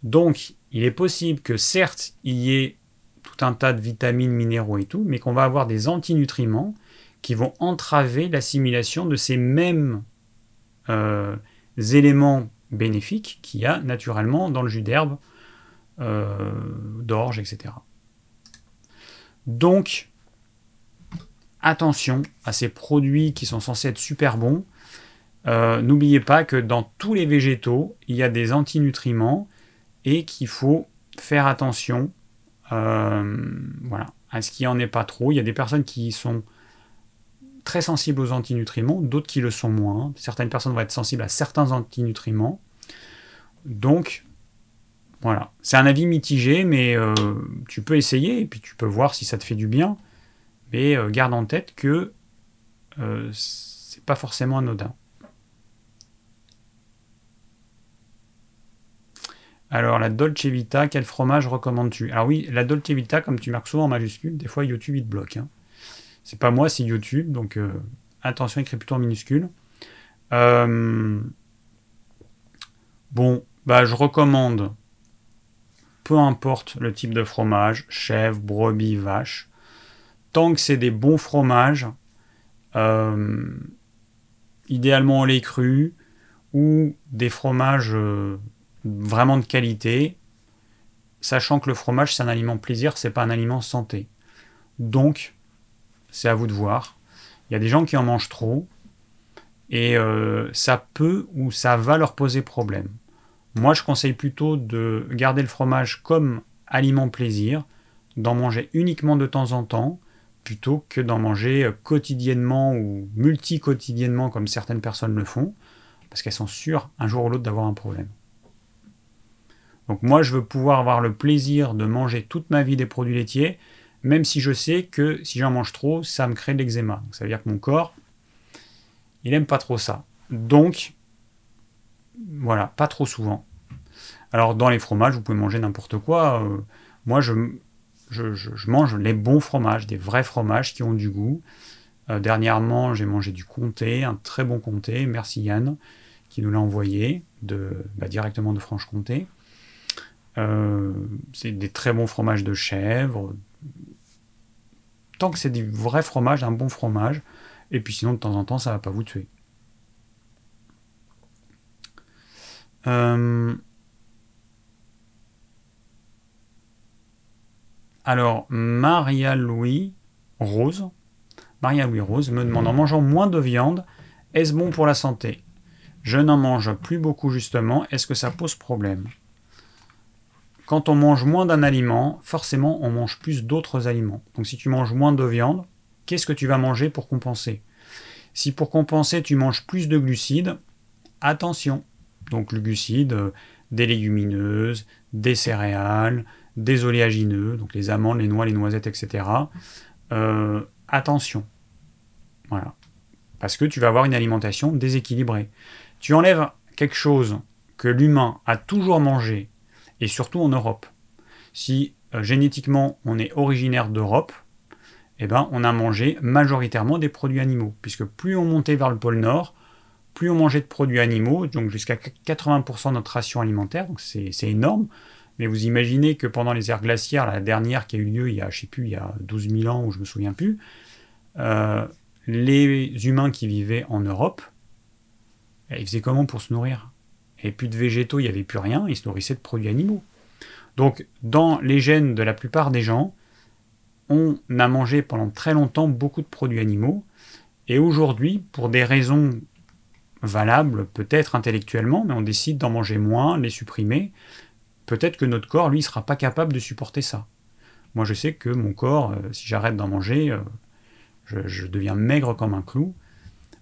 Donc, il est possible que certes, il y ait tout un tas de vitamines, minéraux et tout, mais qu'on va avoir des antinutriments qui vont entraver l'assimilation de ces mêmes euh, éléments bénéfiques qu'il y a naturellement dans le jus d'herbe, euh, d'orge, etc. Donc, attention à ces produits qui sont censés être super bons. Euh, n'oubliez pas que dans tous les végétaux, il y a des antinutriments et qu'il faut faire attention euh, voilà, à ce qu'il n'y en ait pas trop. Il y a des personnes qui sont très sensibles aux antinutriments, d'autres qui le sont moins. Certaines personnes vont être sensibles à certains antinutriments. Donc, voilà. C'est un avis mitigé, mais euh, tu peux essayer et puis tu peux voir si ça te fait du bien. Mais euh, garde en tête que c'est pas forcément anodin. Alors, la Dolce Vita, quel fromage recommandes-tu? Alors oui, la Dolce Vita, comme tu marques souvent en majuscule, des fois YouTube, il te bloque. Hein. C'est pas moi, c'est YouTube, donc euh, attention, écrit plutôt en minuscule. Euh, bon, bah je recommande, peu importe le type de fromage, chèvre, brebis, vache, tant que c'est des bons fromages, euh, idéalement au lait cru, ou des fromages vraiment de qualité, sachant que le fromage c'est un aliment plaisir, c'est pas un aliment santé. Donc, c'est à vous de voir. Il y a des gens qui en mangent trop et euh, ça peut ou ça va leur poser problème. Moi, je conseille plutôt de garder le fromage comme aliment plaisir, d'en manger uniquement de temps en temps, plutôt que d'en manger quotidiennement ou multi-quotidiennement comme certaines personnes le font, parce qu'elles sont sûres un jour ou l'autre d'avoir un problème. Donc moi, je veux pouvoir avoir le plaisir de manger toute ma vie des produits laitiers, même si je sais que si j'en mange trop, ça me crée de l'eczéma. ça veut dire que mon corps, il n'aime pas trop ça. Donc, voilà, pas trop souvent. Alors dans les fromages, vous pouvez manger n'importe quoi. Euh, moi, je, mange les bons fromages, des vrais fromages qui ont du goût. Euh, dernièrement, j'ai mangé du comté, un très bon comté. Merci Yann qui nous l'a envoyé bah, directement de Franche-Comté. Euh, c'est des très bons fromages de chèvre. Tant que c'est du vrai fromage, un bon fromage. Et puis sinon, de temps en temps, ça va pas vous tuer. Euh, alors, Maria-Louis Rose, Maria-Louis Rose me demande en mangeant moins de viande, est-ce bon pour la santé? Je n'en mange plus beaucoup justement, est-ce que ça pose problème? Quand on mange moins d'un aliment, forcément on mange plus d'autres aliments. Donc si tu manges moins de viande, qu'est-ce que tu vas manger pour compenser? Si pour compenser tu manges plus de glucides, attention. Donc le glucide, euh, des légumineuses, des céréales, des oléagineux, donc les amandes, les noix, les noisettes, etc. Euh, attention. Voilà. Parce que tu vas avoir une alimentation déséquilibrée. Tu enlèves quelque chose que l'humain a toujours mangé et surtout en Europe. Si euh, génétiquement on est originaire d'Europe, eh ben, on a mangé majoritairement des produits animaux, puisque plus on montait vers le pôle Nord, plus on mangeait de produits animaux, donc jusqu'à 80% de notre ration alimentaire, donc c'est énorme. Mais vous imaginez que pendant les ères glaciaires, la dernière qui a eu lieu il y a, je sais plus, il y a 12 000 ans, ou je me souviens plus, euh, les humains qui vivaient en Europe, eh, ils faisaient comment pour se nourrir? Et plus de végétaux, il n'y avait plus rien, ils se nourrissaient de produits animaux. Donc, dans les gènes de la plupart des gens, on a mangé pendant très longtemps beaucoup de produits animaux, et aujourd'hui, pour des raisons valables, peut-être intellectuellement, mais on décide d'en manger moins, les supprimer, peut-être que notre corps, lui, ne sera pas capable de supporter ça. Moi, je sais que mon corps, euh, si j'arrête d'en manger, euh, je, deviens maigre comme un clou,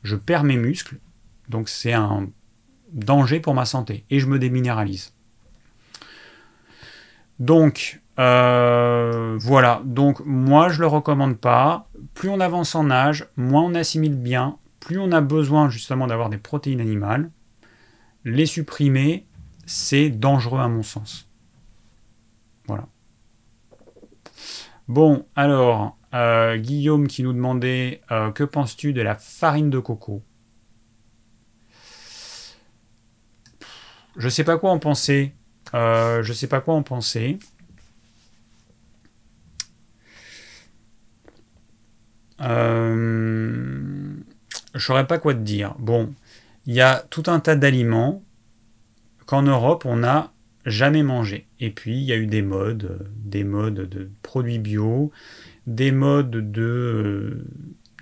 je perds mes muscles, donc c'est un danger pour ma santé, et je me déminéralise. Donc, euh, voilà, donc moi je le recommande pas. Plus on avance en âge, moins on assimile bien, plus on a besoin justement d'avoir des protéines animales. Les supprimer, c'est dangereux à mon sens. Voilà. Bon, alors, euh, Guillaume qui nous demandait euh, que penses-tu de la farine de coco? Je sais pas quoi en penser. Euh, je sais pas quoi en penser. Euh, je saurais pas quoi te dire. Bon, il y a tout un tas d'aliments qu'en Europe on n'a jamais mangé. Et puis il y a eu des modes, des modes de produits bio, des modes de euh,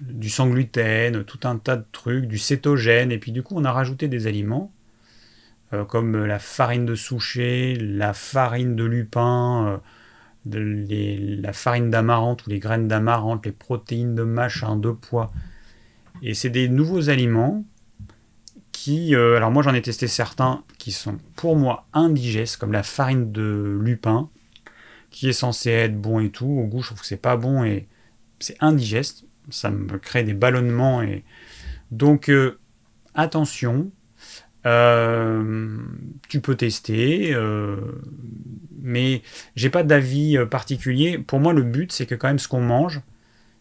du sans gluten, tout un tas de trucs, du cétogène, et puis du coup on a rajouté des aliments euh, comme la farine de souchet, la farine de lupin, euh, la farine d'amarante ou les graines d'amarante, les protéines de machin, de pois. Et c'est des nouveaux aliments qui, euh, alors moi j'en ai testé certains qui sont pour moi indigestes, comme la farine de lupin, qui est censée être bon et tout. Au goût, je trouve que c'est pas bon et c'est indigeste. Ça me crée des ballonnements et donc attention. Euh, tu peux tester, euh, mais j'ai pas d'avis euh, particulier. Pour moi, le but, c'est que quand même ce qu'on mange,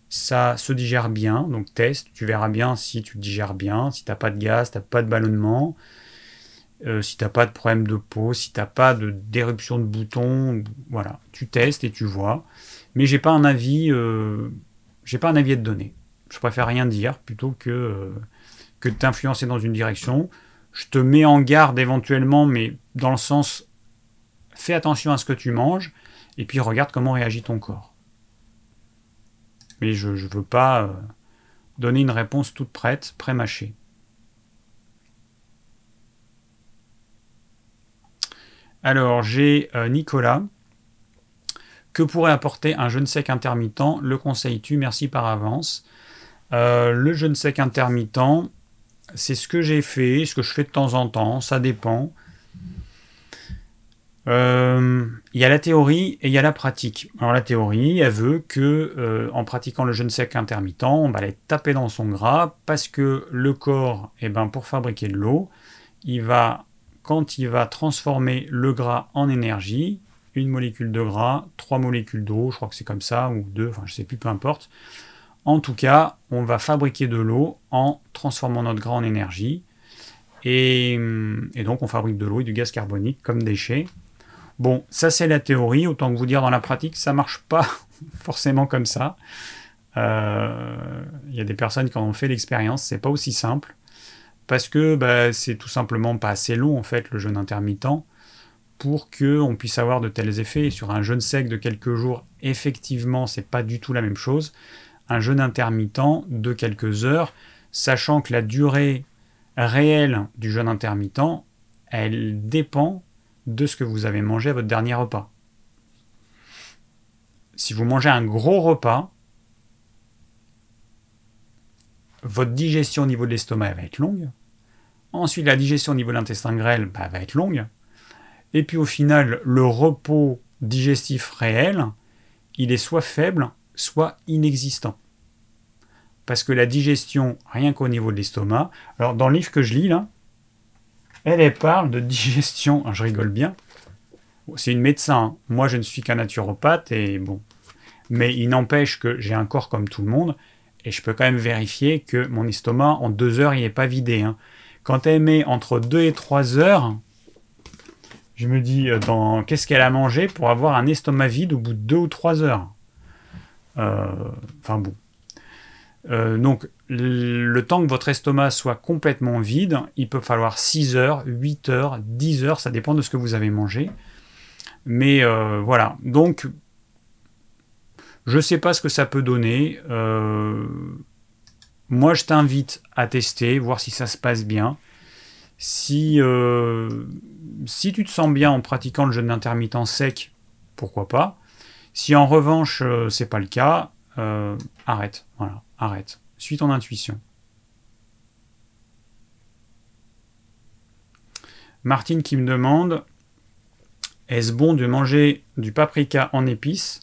ça se digère bien. Donc teste, tu verras bien si tu digères bien, si t'as pas de gaz, t'as pas de ballonnement, si t'as pas de problème de peau, si t'as pas de d'éruption de boutons, voilà, tu testes et tu vois. Mais j'ai pas un avis, j'ai pas un avis à te donner. Je préfère rien dire plutôt que que de t'influencer dans une direction je te mets en garde éventuellement, mais dans le sens fais attention à ce que tu manges et puis regarde comment réagit ton corps. Mais je ne veux pas euh, donner une réponse toute prête, pré-mâchée. Alors j'ai euh, Nicolas. Que pourrait apporter un jeûne sec intermittent? Le conseilles-tu? Merci par avance. Euh, le jeûne sec intermittent, c'est ce que j'ai fait, ce que je fais de temps en temps, ça dépend. Euh, il y a la théorie et il y a la pratique. Alors la théorie, elle veut que euh, en pratiquant le jeûne sec intermittent, on va aller taper dans son gras parce que le corps, eh ben, pour fabriquer de l'eau, il va, quand il va transformer le gras en énergie, une molécule de gras, trois molécules d'eau, je crois que c'est comme ça, ou deux, enfin je sais plus, peu importe, en tout cas, on va fabriquer de l'eau en transformant notre gras en énergie. Et, donc, on fabrique de l'eau et du gaz carbonique comme déchets. Bon, ça c'est la théorie. Autant que vous dire, dans la pratique, ça marche pas forcément comme ça. Il euh, y a des personnes qui en ont fait l'expérience. C'est pas aussi simple parce que bah, c'est tout simplement pas assez long en fait le jeûne intermittent pour que on puisse avoir de tels effets. sur un jeûne sec de quelques jours, effectivement, c'est pas du tout la même chose un jeûne intermittent de quelques heures, sachant que la durée réelle du jeûne intermittent, elle dépend de ce que vous avez mangé à votre dernier repas. Si vous mangez un gros repas, votre digestion au niveau de l'estomac va être longue. Ensuite, la digestion au niveau de l'intestin grêle bah, va être longue. Et puis au final, le repos digestif réel, il est soit faible, soit inexistant. Parce que la digestion, rien qu'au niveau de l'estomac, alors dans le livre que je lis là, elle, parle de digestion, je rigole bien, c'est une médecin, hein. moi je ne suis qu'un naturopathe et bon, mais il n'empêche que j'ai un corps comme tout le monde et je peux quand même vérifier que mon estomac en deux heures il n'est pas vidé. Hein. Quand elle met entre deux et trois heures, je me dis euh, dans qu'est-ce qu'elle a mangé pour avoir un estomac vide au bout de deux ou trois heures? Euh, enfin bon. Euh, donc, le temps que votre estomac soit complètement vide, il peut falloir 6 heures, 8 heures, 10 heures, ça dépend de ce que vous avez mangé. Mais euh, voilà, donc, Je ne sais pas ce que ça peut donner. Moi, je t'invite à tester, voir si ça se passe bien. Si, si tu te sens bien en pratiquant le jeûne intermittent sec, pourquoi pas. Si en revanche, euh, c'est pas le cas, arrête. Voilà, arrête. Suis ton intuition. Martine qui me demande est-ce bon de manger du paprika en épices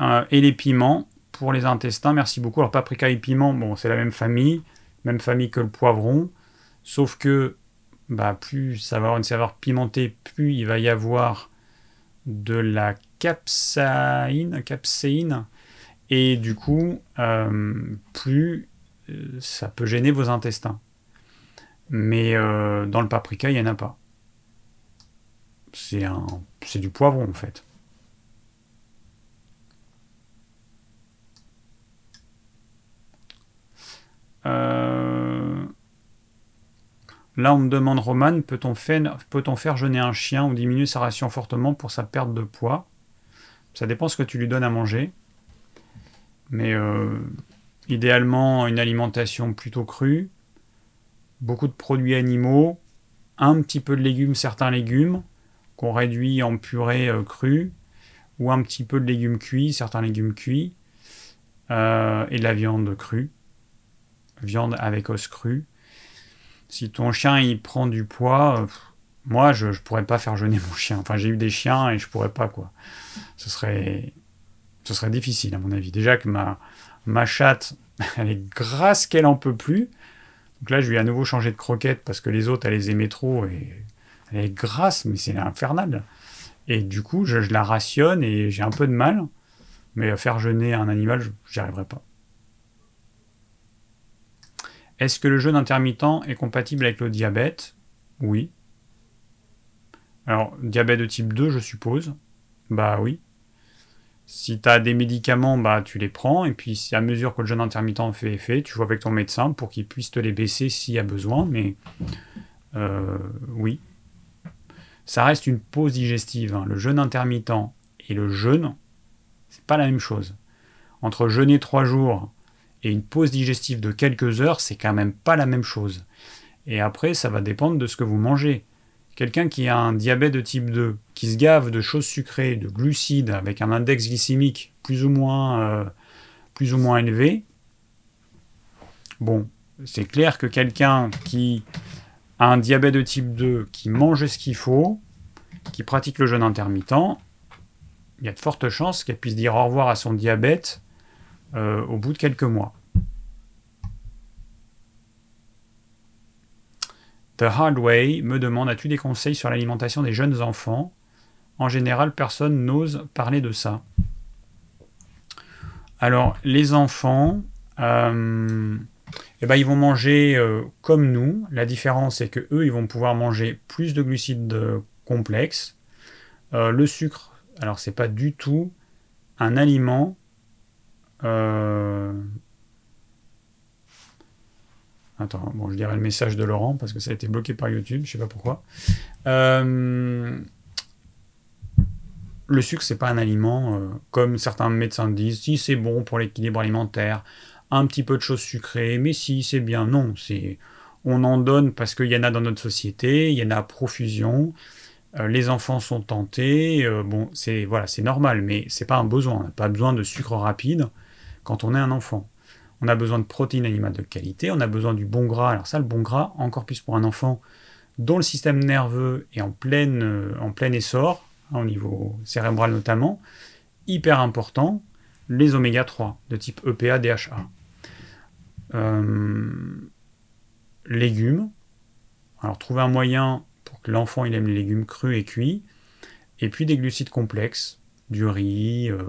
euh, et les piments pour les intestins? Merci beaucoup. Alors, paprika et piment, bon, c'est la même famille, même famille que le poivron, sauf que bah, plus ça va avoir une saveur pimentée, plus il va y avoir de la capsaïne, capséine, et du coup, euh, plus euh, ça peut gêner vos intestins. Mais dans le paprika, il n'y en a pas. C'est un, du poivron en fait. Euh, là, on me demande, Roman, peut-on faire, peut faire jeûner un chien ou diminuer sa ration fortement pour sa perte de poids? Ça dépend ce que tu lui donnes à manger. Mais euh, idéalement, une alimentation plutôt crue, beaucoup de produits animaux, un petit peu de légumes, certains légumes, qu'on réduit en purée euh, crue, ou un petit peu de légumes cuits, certains légumes cuits, et de la viande crue viande avec os cru. Si ton chien il prend du poids, euh, moi je, ne pourrais pas faire jeûner mon chien. Enfin j'ai eu des chiens et je pourrais pas quoi. Ce serait, ce serait difficile à mon avis. Déjà que ma, ma chatte elle est grasse qu'elle en peut plus. Donc là je lui ai à nouveau changé de croquette parce que les autres elle les aimait trop et elle est grasse mais c'est infernal. Et du coup je, je la rationne et j'ai un peu de mal. Mais faire jeûner un animal, j'y arriverai pas. Est-ce que le jeûne intermittent est compatible avec le diabète? Oui. Alors, diabète de type 2, je suppose. Bah oui. Si tu as des médicaments, bah tu les prends, et puis à mesure que le jeûne intermittent fait effet, tu vois avec ton médecin pour qu'il puisse te les baisser s'il y a besoin, mais euh, oui. Ça reste une pause digestive. Hein. Le jeûne intermittent et le jeûne, c'est pas la même chose. Entre jeûner trois jours et une pause digestive de quelques heures, c'est quand même pas la même chose. Et après, ça va dépendre de ce que vous mangez. Quelqu'un qui a un diabète de type 2, qui se gave de choses sucrées, de glucides, avec un index glycémique plus ou moins, euh, élevé, bon, c'est clair que quelqu'un qui a un diabète de type 2, qui mange ce qu'il faut, qui pratique le jeûne intermittent, il y a de fortes chances qu'elle puisse dire au revoir à son diabète euh, au bout de quelques mois. The Hard Way me demande As-tu des conseils sur l'alimentation des jeunes enfants? En général, personne n'ose parler de ça. Alors, les enfants, euh, eh ben, ils vont manger euh, comme nous. La différence, c'est que eux, ils vont pouvoir manger plus de glucides complexes. le sucre, alors, c'est pas du tout un aliment euh, attends, bon, je dirai le message de Laurent parce que ça a été bloqué par YouTube, je sais pas pourquoi. Euh, le sucre, c'est pas un aliment, euh, comme certains médecins disent, si c'est bon pour l'équilibre alimentaire, un petit peu de choses sucrées, mais si c'est bien, non, c'est on en donne parce qu'il y en a dans notre société, il y en a à profusion. les enfants sont tentés, bon, c'est voilà, c'est normal, mais c'est pas un besoin. On n'a pas besoin de sucre rapide quand on est un enfant. On a besoin de protéines animales de qualité, on a besoin du bon gras. Alors ça, le bon gras, encore plus pour un enfant dont le système nerveux est en, pleine, euh, plein essor, hein, au niveau cérébral notamment, hyper important, les oméga 3 de type EPA, DHA. Euh, légumes. Alors trouver un moyen pour que l'enfant aime les légumes crus et cuits. Et puis des glucides complexes, du riz, euh,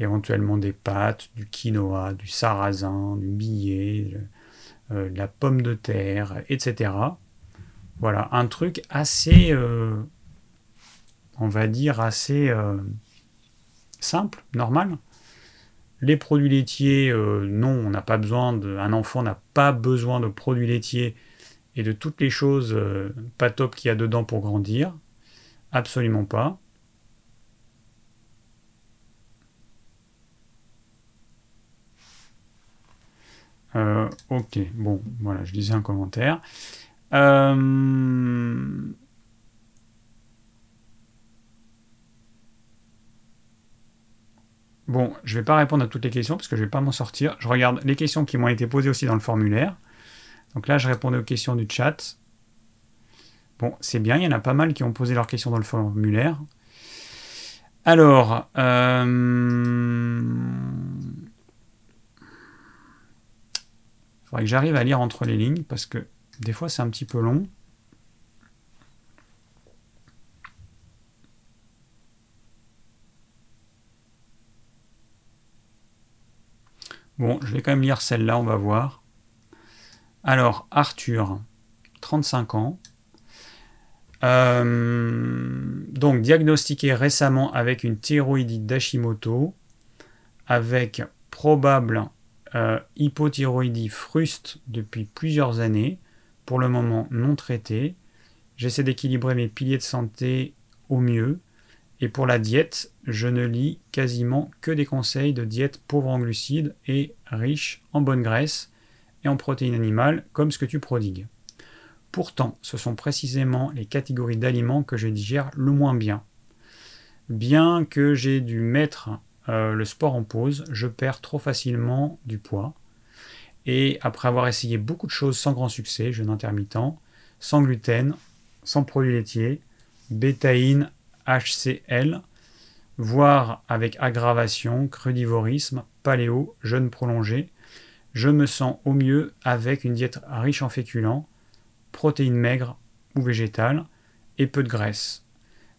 éventuellement des pâtes, du quinoa, du sarrasin, du millet, euh, de la pomme de terre, etc. Voilà, un truc assez, euh, on va dire, assez euh, simple, normal. Les produits laitiers, non, on n'a pas besoin. Un enfant n'a pas besoin de produits laitiers et de toutes les choses pas top qu'il y a dedans pour grandir. Absolument pas. Euh, ok, bon, voilà, je lisais un commentaire. Euh, bon, je ne vais pas répondre à toutes les questions parce que je ne vais pas m'en sortir. Je regarde les questions qui m'ont été posées aussi dans le formulaire. Donc là, je répondais aux questions du chat. Bon, c'est bien, il y en a pas mal qui ont posé leurs questions dans le formulaire. Alors, euh... il faudrait que j'arrive à lire entre les lignes parce que des fois c'est un petit peu long. Bon, je vais quand même lire celle-là, on va voir. Alors, Arthur, 35 ans. Euh, donc, diagnostiqué récemment avec une thyroïdite d'Hashimoto, avec probable hypothyroïdie fruste depuis plusieurs années, pour le moment non traité. J'essaie d'équilibrer mes piliers de santé au mieux. Et pour la diète, je ne lis quasiment que des conseils de diète pauvre en glucides et riche en bonne graisse et en protéines animales, comme ce que tu prodigues. Pourtant, ce sont précisément les catégories d'aliments que je digère le moins bien. Bien que j'ai dû mettre euh, le sport en pause, je perds trop facilement du poids. Et après avoir essayé beaucoup de choses sans grand succès, jeûne intermittent, sans gluten, sans produits laitiers, bétaïne, HCL, voire avec aggravation, crudivorisme, paléo, jeûne prolongé, je me sens au mieux avec une diète riche en féculents, protéines maigres ou végétales et peu de graisse.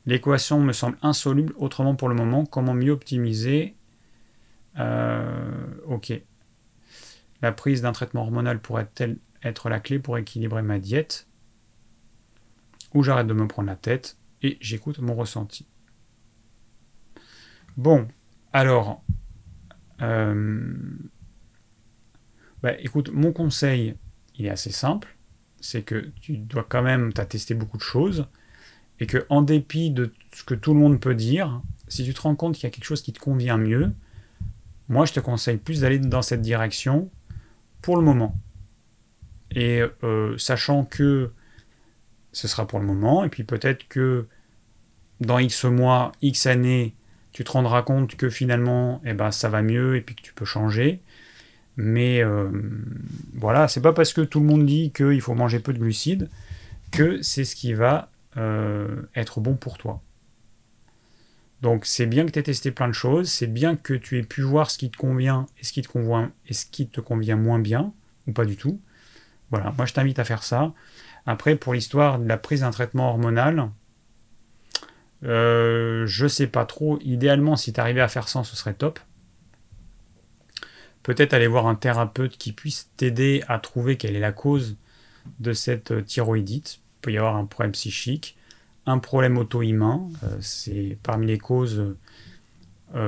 L'équation me semble insoluble, autrement pour le moment, comment mieux optimiser? Euh, Ok. La prise d'un traitement hormonal pourrait-elle être la clé pour équilibrer ma diète? Ou j'arrête de me prendre la tête et j'écoute mon ressenti? Bon, alors, euh, bah, écoute, mon conseil, il est assez simple, c'est que tu dois quand même, tu as testé beaucoup de choses, et que en dépit de ce que tout le monde peut dire, si tu te rends compte qu'il y a quelque chose qui te convient mieux, moi je te conseille plus d'aller dans cette direction pour le moment. Et euh, sachant que ce sera pour le moment, et puis peut-être que dans X mois, X années, tu te rendras compte que finalement, eh ben, ça va mieux et puis que tu peux changer. Mais euh, voilà, c'est pas parce que tout le monde dit qu'il faut manger peu de glucides que c'est ce qui va euh, être bon pour toi. Donc c'est bien que tu aies testé plein de choses, c'est bien que tu aies pu voir ce qui te convient et ce qui te convient, et ce qui te convient moins bien, ou pas du tout. Voilà, moi je t'invite à faire ça. Après, pour l'histoire de la prise d'un traitement hormonal, euh, je sais pas trop. Idéalement, si tu arrivais à faire ça, ce serait top. Peut-être aller voir un thérapeute qui puisse t'aider à trouver quelle est la cause de cette thyroïdite. Il peut y avoir un problème psychique, un problème auto-immun. Euh, c'est parmi les causes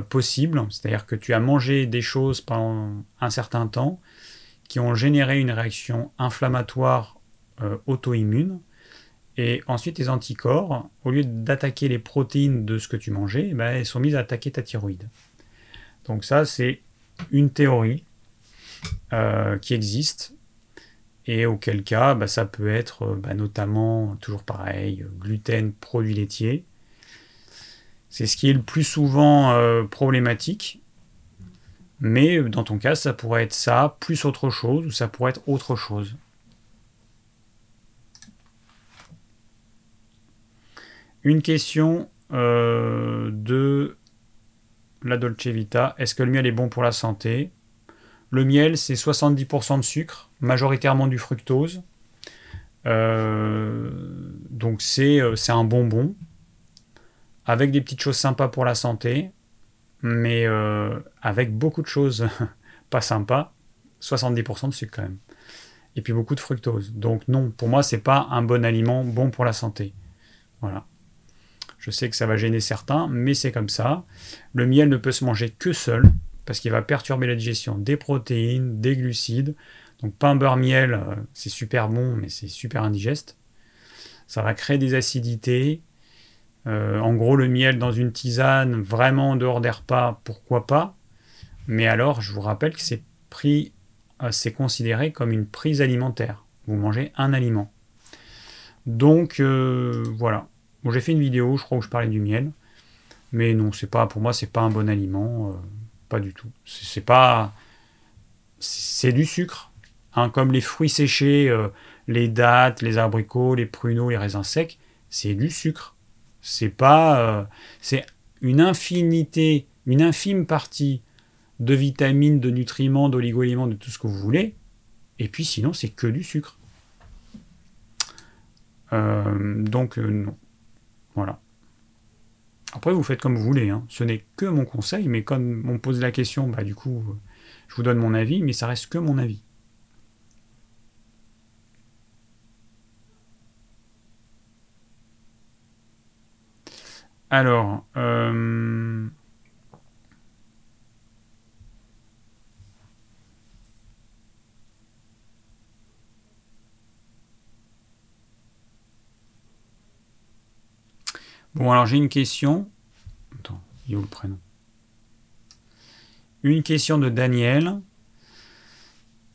possibles. C'est-à-dire que tu as mangé des choses pendant un certain temps qui ont généré une réaction inflammatoire auto-immune et ensuite, tes anticorps, au lieu d'attaquer les protéines de ce que tu mangeais, eh ben, elles sont mises à attaquer ta thyroïde. Donc ça, c'est une théorie euh, qui existe et auquel cas, bah, ça peut être euh, bah, notamment, toujours pareil, gluten, produits laitiers. C'est ce qui est le plus souvent euh, problématique. Mais dans ton cas, ça pourrait être ça, plus autre chose, ou ça pourrait être autre chose. Une question euh, de la Dolce Vita. Est-ce que le miel est bon pour la santé? Le miel, c'est 70% de sucre, majoritairement du fructose. Euh, donc euh, c'est un bonbon, avec des petites choses sympas pour la santé, mais avec beaucoup de choses pas sympas. 70% de sucre quand même. Et puis beaucoup de fructose. Donc non, pour moi, c'est pas un bon aliment bon pour la santé. Voilà. Je sais que ça va gêner certains, mais c'est comme ça. Le miel ne peut se manger que seul, parce qu'il va perturber la digestion des protéines, des glucides. Donc pain, beurre, miel, euh, c'est super bon, mais c'est super indigeste. Ça va créer des acidités. Euh, en gros, le miel dans une tisane, vraiment en dehors des repas, pourquoi pas? Mais alors, je vous rappelle que c'est pris euh, c'est considéré comme une prise alimentaire. Vous mangez un aliment. Donc voilà. Bon, j'ai fait une vidéo, je crois, où je parlais du miel. Mais non, c'est pas pour moi, c'est pas un bon aliment. Euh, du tout. C'est pas. C'est du sucre. Hein, comme les fruits séchés, les dattes, les abricots, les pruneaux, les raisins secs, c'est du sucre. C'est pas. c'est une infinité, une infime partie de vitamines, de nutriments, d'oligo-éléments, de tout ce que vous voulez. Et puis sinon, c'est que du sucre. Euh, donc, euh, non. Voilà. Après, vous faites comme vous voulez. Hein. Ce n'est que mon conseil, mais comme on me pose la question, bah, du coup, je vous donne mon avis, mais ça reste que mon avis. Alors, euh, Bon, alors j'ai une question. Attends, il est où le prénom? Une question de Daniel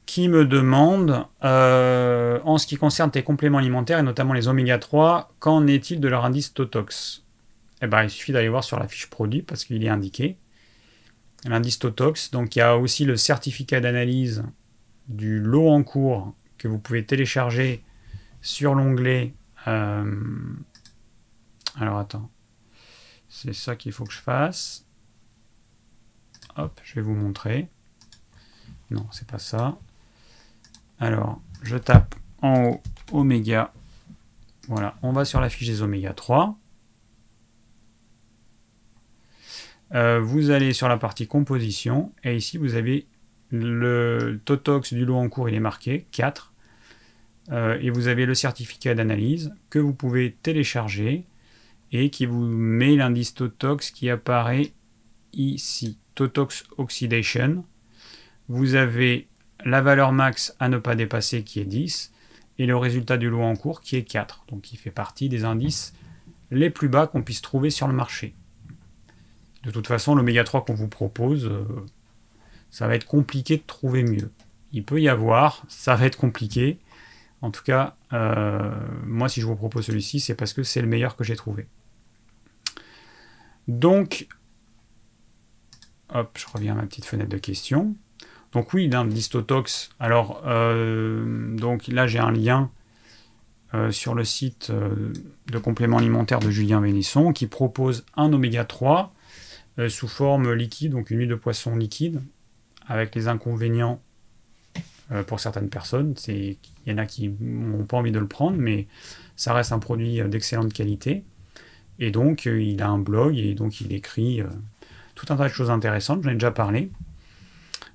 qui me demande, euh, en ce qui concerne tes compléments alimentaires et notamment les oméga 3, qu'en est-il de leur indice Totox? Eh bien, il suffit d'aller voir sur la fiche produit parce qu'il est indiqué. L'indice Totox, donc il y a aussi le certificat d'analyse du lot en cours que vous pouvez télécharger sur l'onglet euh, alors attends. C'est ça qu'il faut que je fasse. Hop, je vais vous montrer. Non, c'est pas ça. Alors, je tape en haut oméga. Voilà, on va sur la fiche des oméga 3. Euh, vous allez sur la partie composition et ici vous avez le Totox du lot en cours, il est marqué 4. Euh, et vous avez le certificat d'analyse que vous pouvez télécharger et qui vous met l'indice Totox qui apparaît ici, Totox Oxidation. Vous avez la valeur max à ne pas dépasser qui est 10 et le résultat du lot en cours qui est 4. Donc il fait partie des indices les plus bas qu'on puisse trouver sur le marché. De toute façon, l'oméga 3 qu'on vous propose, euh, ça va être compliqué de trouver mieux. Il peut y avoir, ça va être compliqué. En tout cas, euh, moi si je vous propose celui-ci, c'est parce que c'est le meilleur que j'ai trouvé. Donc, hop, je reviens à ma petite fenêtre de questions. Donc oui, dans l'histotox, alors euh, donc là j'ai un lien euh, sur le site euh, de complément alimentaire de Julien Vénisson qui propose un oméga 3 sous forme liquide, donc une huile de poisson liquide, avec les inconvénients pour certaines personnes. Il y en a qui n'ont pas envie de le prendre, mais ça reste un produit d'excellente qualité. Et donc, euh, il a un blog et donc il écrit euh, tout un tas de choses intéressantes, j'en ai déjà parlé.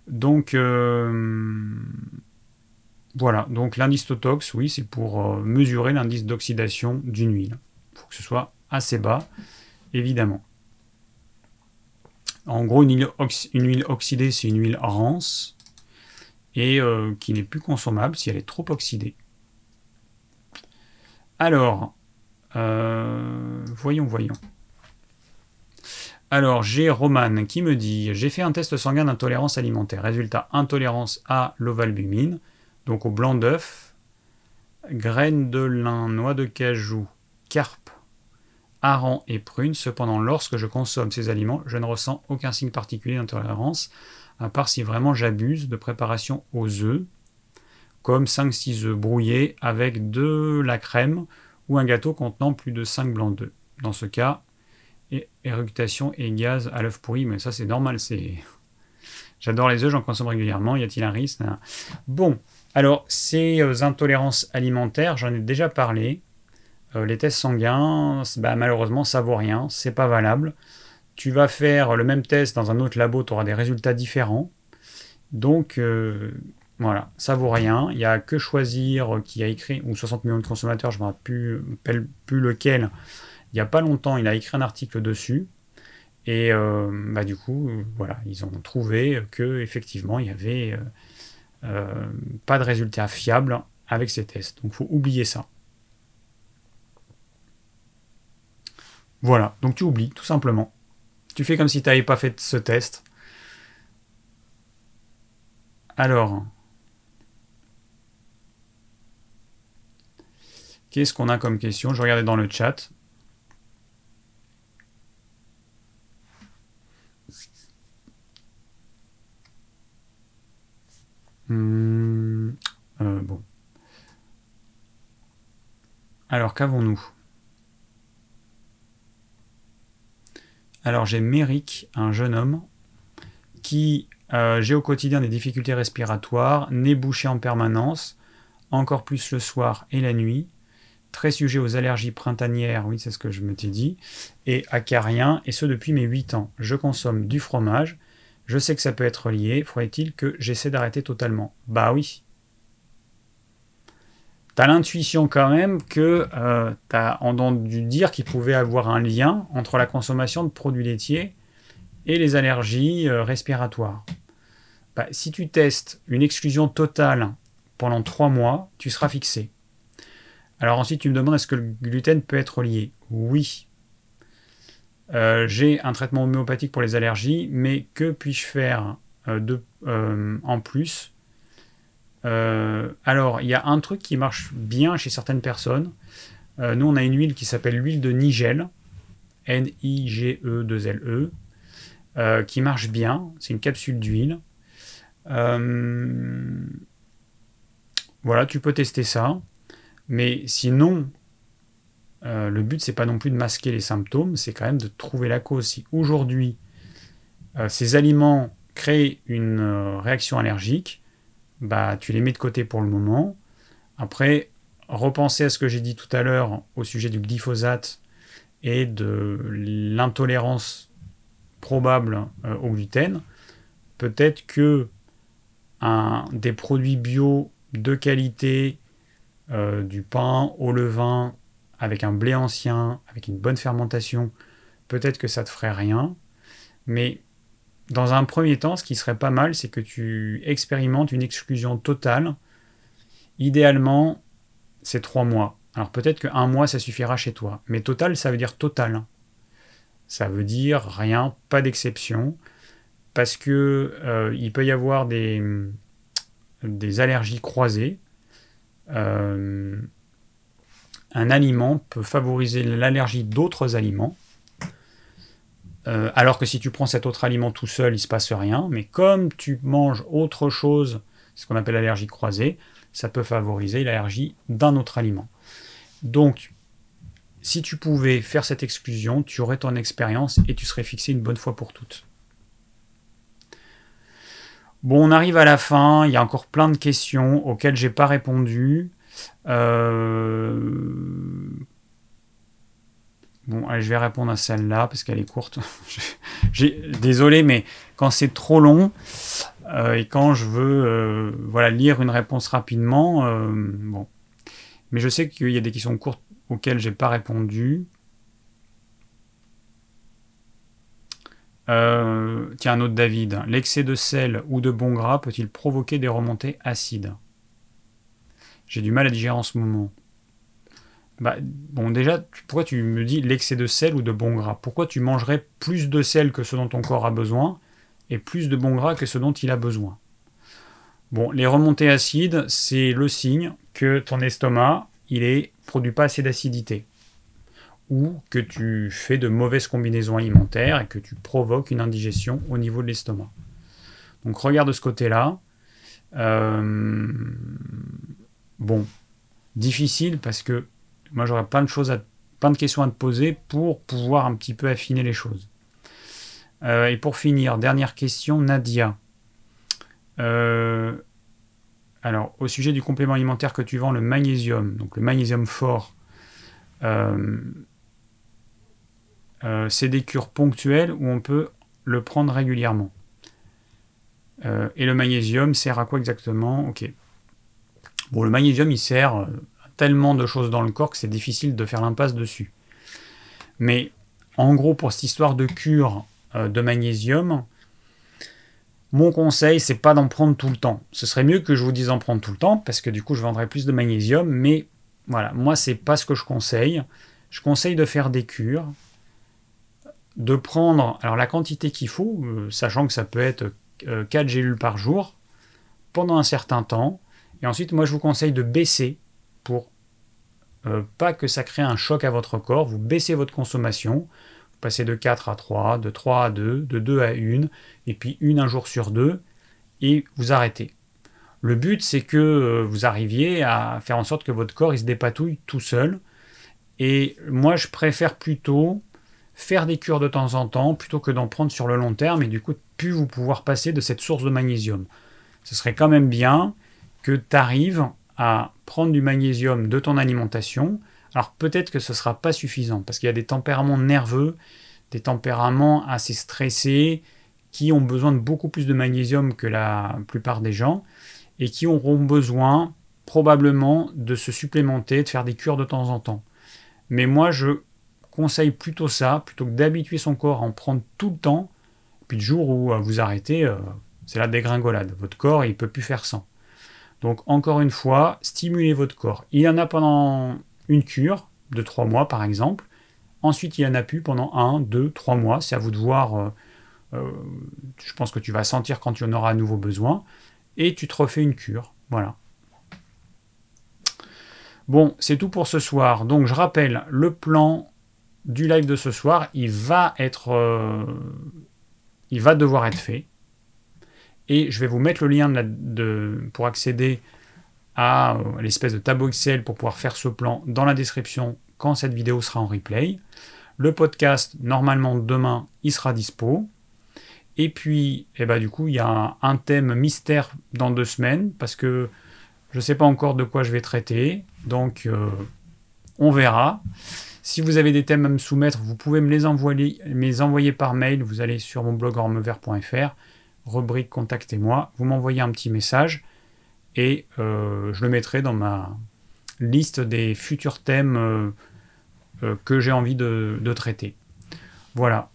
Donc, euh, voilà. Donc, l'indice Totox, oui, c'est pour mesurer l'indice d'oxydation d'une huile. Il faut que ce soit assez bas, évidemment. En gros, une huile, une huile oxydée, c'est une huile rance et qui n'est plus consommable si elle est trop oxydée. Alors, euh, voyons, voyons. Alors, j'ai Roman qui me dit J'ai fait un test sanguin d'intolérance alimentaire. Résultat intolérance à l'ovalbumine, donc au blanc d'œuf, graines de lin, noix de cajou, carpe, hareng et prune. Cependant, lorsque je consomme ces aliments, je ne ressens aucun signe particulier d'intolérance, à part si vraiment j'abuse de préparation aux œufs, comme 5-6 œufs brouillés avec de la crème ou un gâteau contenant plus de 5 blancs d'œufs. Dans ce cas, éructation et gaz à l'œuf pourri, mais ça c'est normal, c'est... J'adore les œufs, j'en consomme régulièrement, y a-t-il un risque? Bon, alors ces euh, intolérances alimentaires, j'en ai déjà parlé. Euh, les tests sanguins, bah, malheureusement, ça vaut rien, c'est pas valable. Tu vas faire le même test dans un autre labo, tu auras des résultats différents. Donc, euh, voilà, ça vaut rien. Il n'y a que choisir qui a écrit, ou 60 millions de consommateurs, je ne me rappelle plus, lequel. Il n'y a pas longtemps, il a écrit un article dessus. Et euh, bah, du coup, voilà, ils ont trouvé que effectivement, il n'y avait euh, euh, pas de résultats fiables avec ces tests. Donc, il faut oublier ça. Voilà, donc tu oublies, tout simplement. Tu fais comme si tu n'avais pas fait ce test. Alors, Qu'est-ce qu'on a comme question? Je regardais dans le chat. Hmm, euh, bon. Alors, qu'avons-nous? Alors, j'ai Méric, un jeune homme, qui euh, j'ai au quotidien des difficultés respiratoires, nez bouché en permanence, encore plus le soir et la nuit, très sujet aux allergies printanières, oui, c'est ce que je me t'ai dit, et acarien, et ce depuis mes 8 ans. Je consomme du fromage, je sais que ça peut être lié, faudrait-il que j'essaie d'arrêter totalement? Bah oui. T'as l'intuition quand même que euh, t'as entendu dire qu'il pouvait avoir un lien entre la consommation de produits laitiers et les allergies euh, respiratoires. Bah, si tu testes une exclusion totale pendant 3 mois, tu seras fixé. Alors ensuite, tu me demandes est-ce que le gluten peut être lié Oui. Euh, j'ai un traitement homéopathique pour les allergies, mais que puis-je faire euh, de, euh, en plus? Alors, il y a un truc qui marche bien chez certaines personnes. nous, on a une huile qui s'appelle l'huile de Nigel, N-I-G-E-2-L-E, -E, qui marche bien. C'est une capsule d'huile. voilà, tu peux tester ça. Mais sinon, euh, le but, c'est pas non plus de masquer les symptômes, c'est quand même de trouver la cause. Si aujourd'hui, euh, ces aliments créent une euh, réaction allergique, bah, tu les mets de côté pour le moment. Après, repenser à ce que j'ai dit tout à l'heure au sujet du glyphosate et de l'intolérance probable au gluten. Peut-être que des produits bio de qualité euh, du pain au levain avec un blé ancien, avec une bonne fermentation, peut-être que ça te ferait rien. Mais dans un premier temps, ce qui serait pas mal, c'est que tu expérimentes une exclusion totale. Idéalement, c'est trois mois. Alors peut-être qu'un mois, ça suffira chez toi. Mais total, ça veut dire total. Ça veut dire rien, pas d'exception. Parce que euh, il peut y avoir des, des allergies croisées. Euh, un aliment peut favoriser l'allergie d'autres aliments. Euh, alors que si tu prends cet autre aliment tout seul, il ne se passe rien. Mais comme tu manges autre chose, ce qu'on appelle l'allergie croisée, ça peut favoriser l'allergie d'un autre aliment. Donc, si tu pouvais faire cette exclusion, tu aurais ton expérience et tu serais fixé une bonne fois pour toutes. Bon, on arrive à la fin. Il y a encore plein de questions auxquelles j'ai pas répondu. Euh, bon, allez, je vais répondre à celle-là parce qu'elle est courte. Désolé, mais quand c'est trop long euh, et quand je veux euh, voilà, lire une réponse rapidement, bon. Mais je sais qu'il y a des questions courtes auxquelles j'ai pas répondu. Euh, tiens, un autre David. L'excès de sel ou de bon gras peut-il provoquer des remontées acides? J'ai du mal à digérer en ce moment. Bah, bon, déjà, pourquoi tu me dis l'excès de sel ou de bon gras? Pourquoi tu mangerais plus de sel que ce dont ton corps a besoin et plus de bon gras que ce dont il a besoin? Bon, les remontées acides, c'est le signe que ton estomac, il est produit pas assez d'acidité ou que tu fais de mauvaises combinaisons alimentaires et que tu provoques une indigestion au niveau de l'estomac. Donc regarde de ce côté-là. Euh, bon, difficile parce que moi j'aurais plein de choses, plein de questions à te poser pour pouvoir un petit peu affiner les choses. Euh, et pour finir, dernière question, Nadia. Euh, alors, au sujet du complément alimentaire que tu vends, le magnésium, donc le magnésium fort, c'est des cures ponctuelles où on peut le prendre régulièrement. Euh, et le magnésium sert à quoi exactement? Ok. Bon, le magnésium, il sert à tellement de choses dans le corps que c'est difficile de faire l'impasse dessus. Mais en gros, pour cette histoire de cure euh, de magnésium, mon conseil, c'est pas d'en prendre tout le temps. Ce serait mieux que je vous dise d'en prendre tout le temps, parce que du coup, je vendrais plus de magnésium. Mais voilà, moi, c'est pas ce que je conseille. Je conseille de faire des cures de prendre alors la quantité qu'il faut, euh, sachant que ça peut être 4 euh, gélules par jour, pendant un certain temps. Et ensuite, moi, je vous conseille de baisser pour pas que ça crée un choc à votre corps, vous baissez votre consommation, vous passez de 4 à 3, de 3 à 2, de 2 à 1, et puis une un jour sur deux, et vous arrêtez. Le but, c'est que vous arriviez à faire en sorte que votre corps il se dépatouille tout seul. Et moi, je préfère plutôt faire des cures de temps en temps plutôt que d'en prendre sur le long terme et du coup, plus vous pouvoir passer de cette source de magnésium. Ce serait quand même bien que tu arrives à prendre du magnésium de ton alimentation. Alors peut-être que ce ne sera pas suffisant parce qu'il y a des tempéraments nerveux, des tempéraments assez stressés qui ont besoin de beaucoup plus de magnésium que la plupart des gens et qui auront besoin probablement de se supplémenter, de faire des cures de temps en temps. Mais moi, je conseille plutôt ça, plutôt que d'habituer son corps à en prendre tout le temps, puis le jour où euh, vous arrêtez, euh, c'est la dégringolade. Votre corps, il ne peut plus faire sans. Donc encore une fois, stimulez votre corps. Il y en a pendant une cure de 3 mois par exemple. Ensuite, il y en a plus pendant 1, 2, 3 mois. C'est à vous de voir. Euh, je pense que tu vas sentir quand tu en auras à nouveau besoin. Et tu te refais une cure. Voilà. Bon, c'est tout pour ce soir. Donc je rappelle, le plan du live de ce soir, il va être... il va devoir être fait. Et je vais vous mettre le lien de pour accéder à euh, l'espèce de tableau Excel pour pouvoir faire ce plan dans la description quand cette vidéo sera en replay. Le podcast, normalement demain, il sera dispo. Et puis, eh ben, du coup, il y a un, thème mystère dans deux semaines parce que je ne sais pas encore de quoi je vais traiter. Donc, euh, on verra. Si vous avez des thèmes à me soumettre, vous pouvez me les envoyer, les envoyer par mail. Vous allez sur mon blog ormevert.fr rubrique Contactez-moi, vous m'envoyez un petit message et euh, je le mettrai dans ma liste des futurs thèmes euh, euh, que j'ai envie de, traiter. Voilà.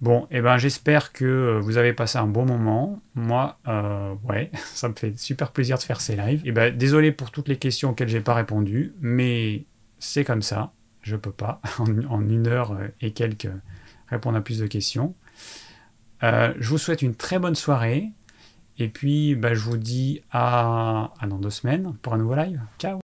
Bon, et eh ben j'espère que vous avez passé un bon moment. Moi, ouais, ça me fait super plaisir de faire ces lives. Eh ben désolé pour toutes les questions auxquelles j'ai pas répondu, mais c'est comme ça. Je peux pas en une heure et quelques répondre à plus de questions. Euh, je vous souhaite une très bonne soirée. Et puis, bah, je vous dis à, à dans deux semaines pour un nouveau live. Ciao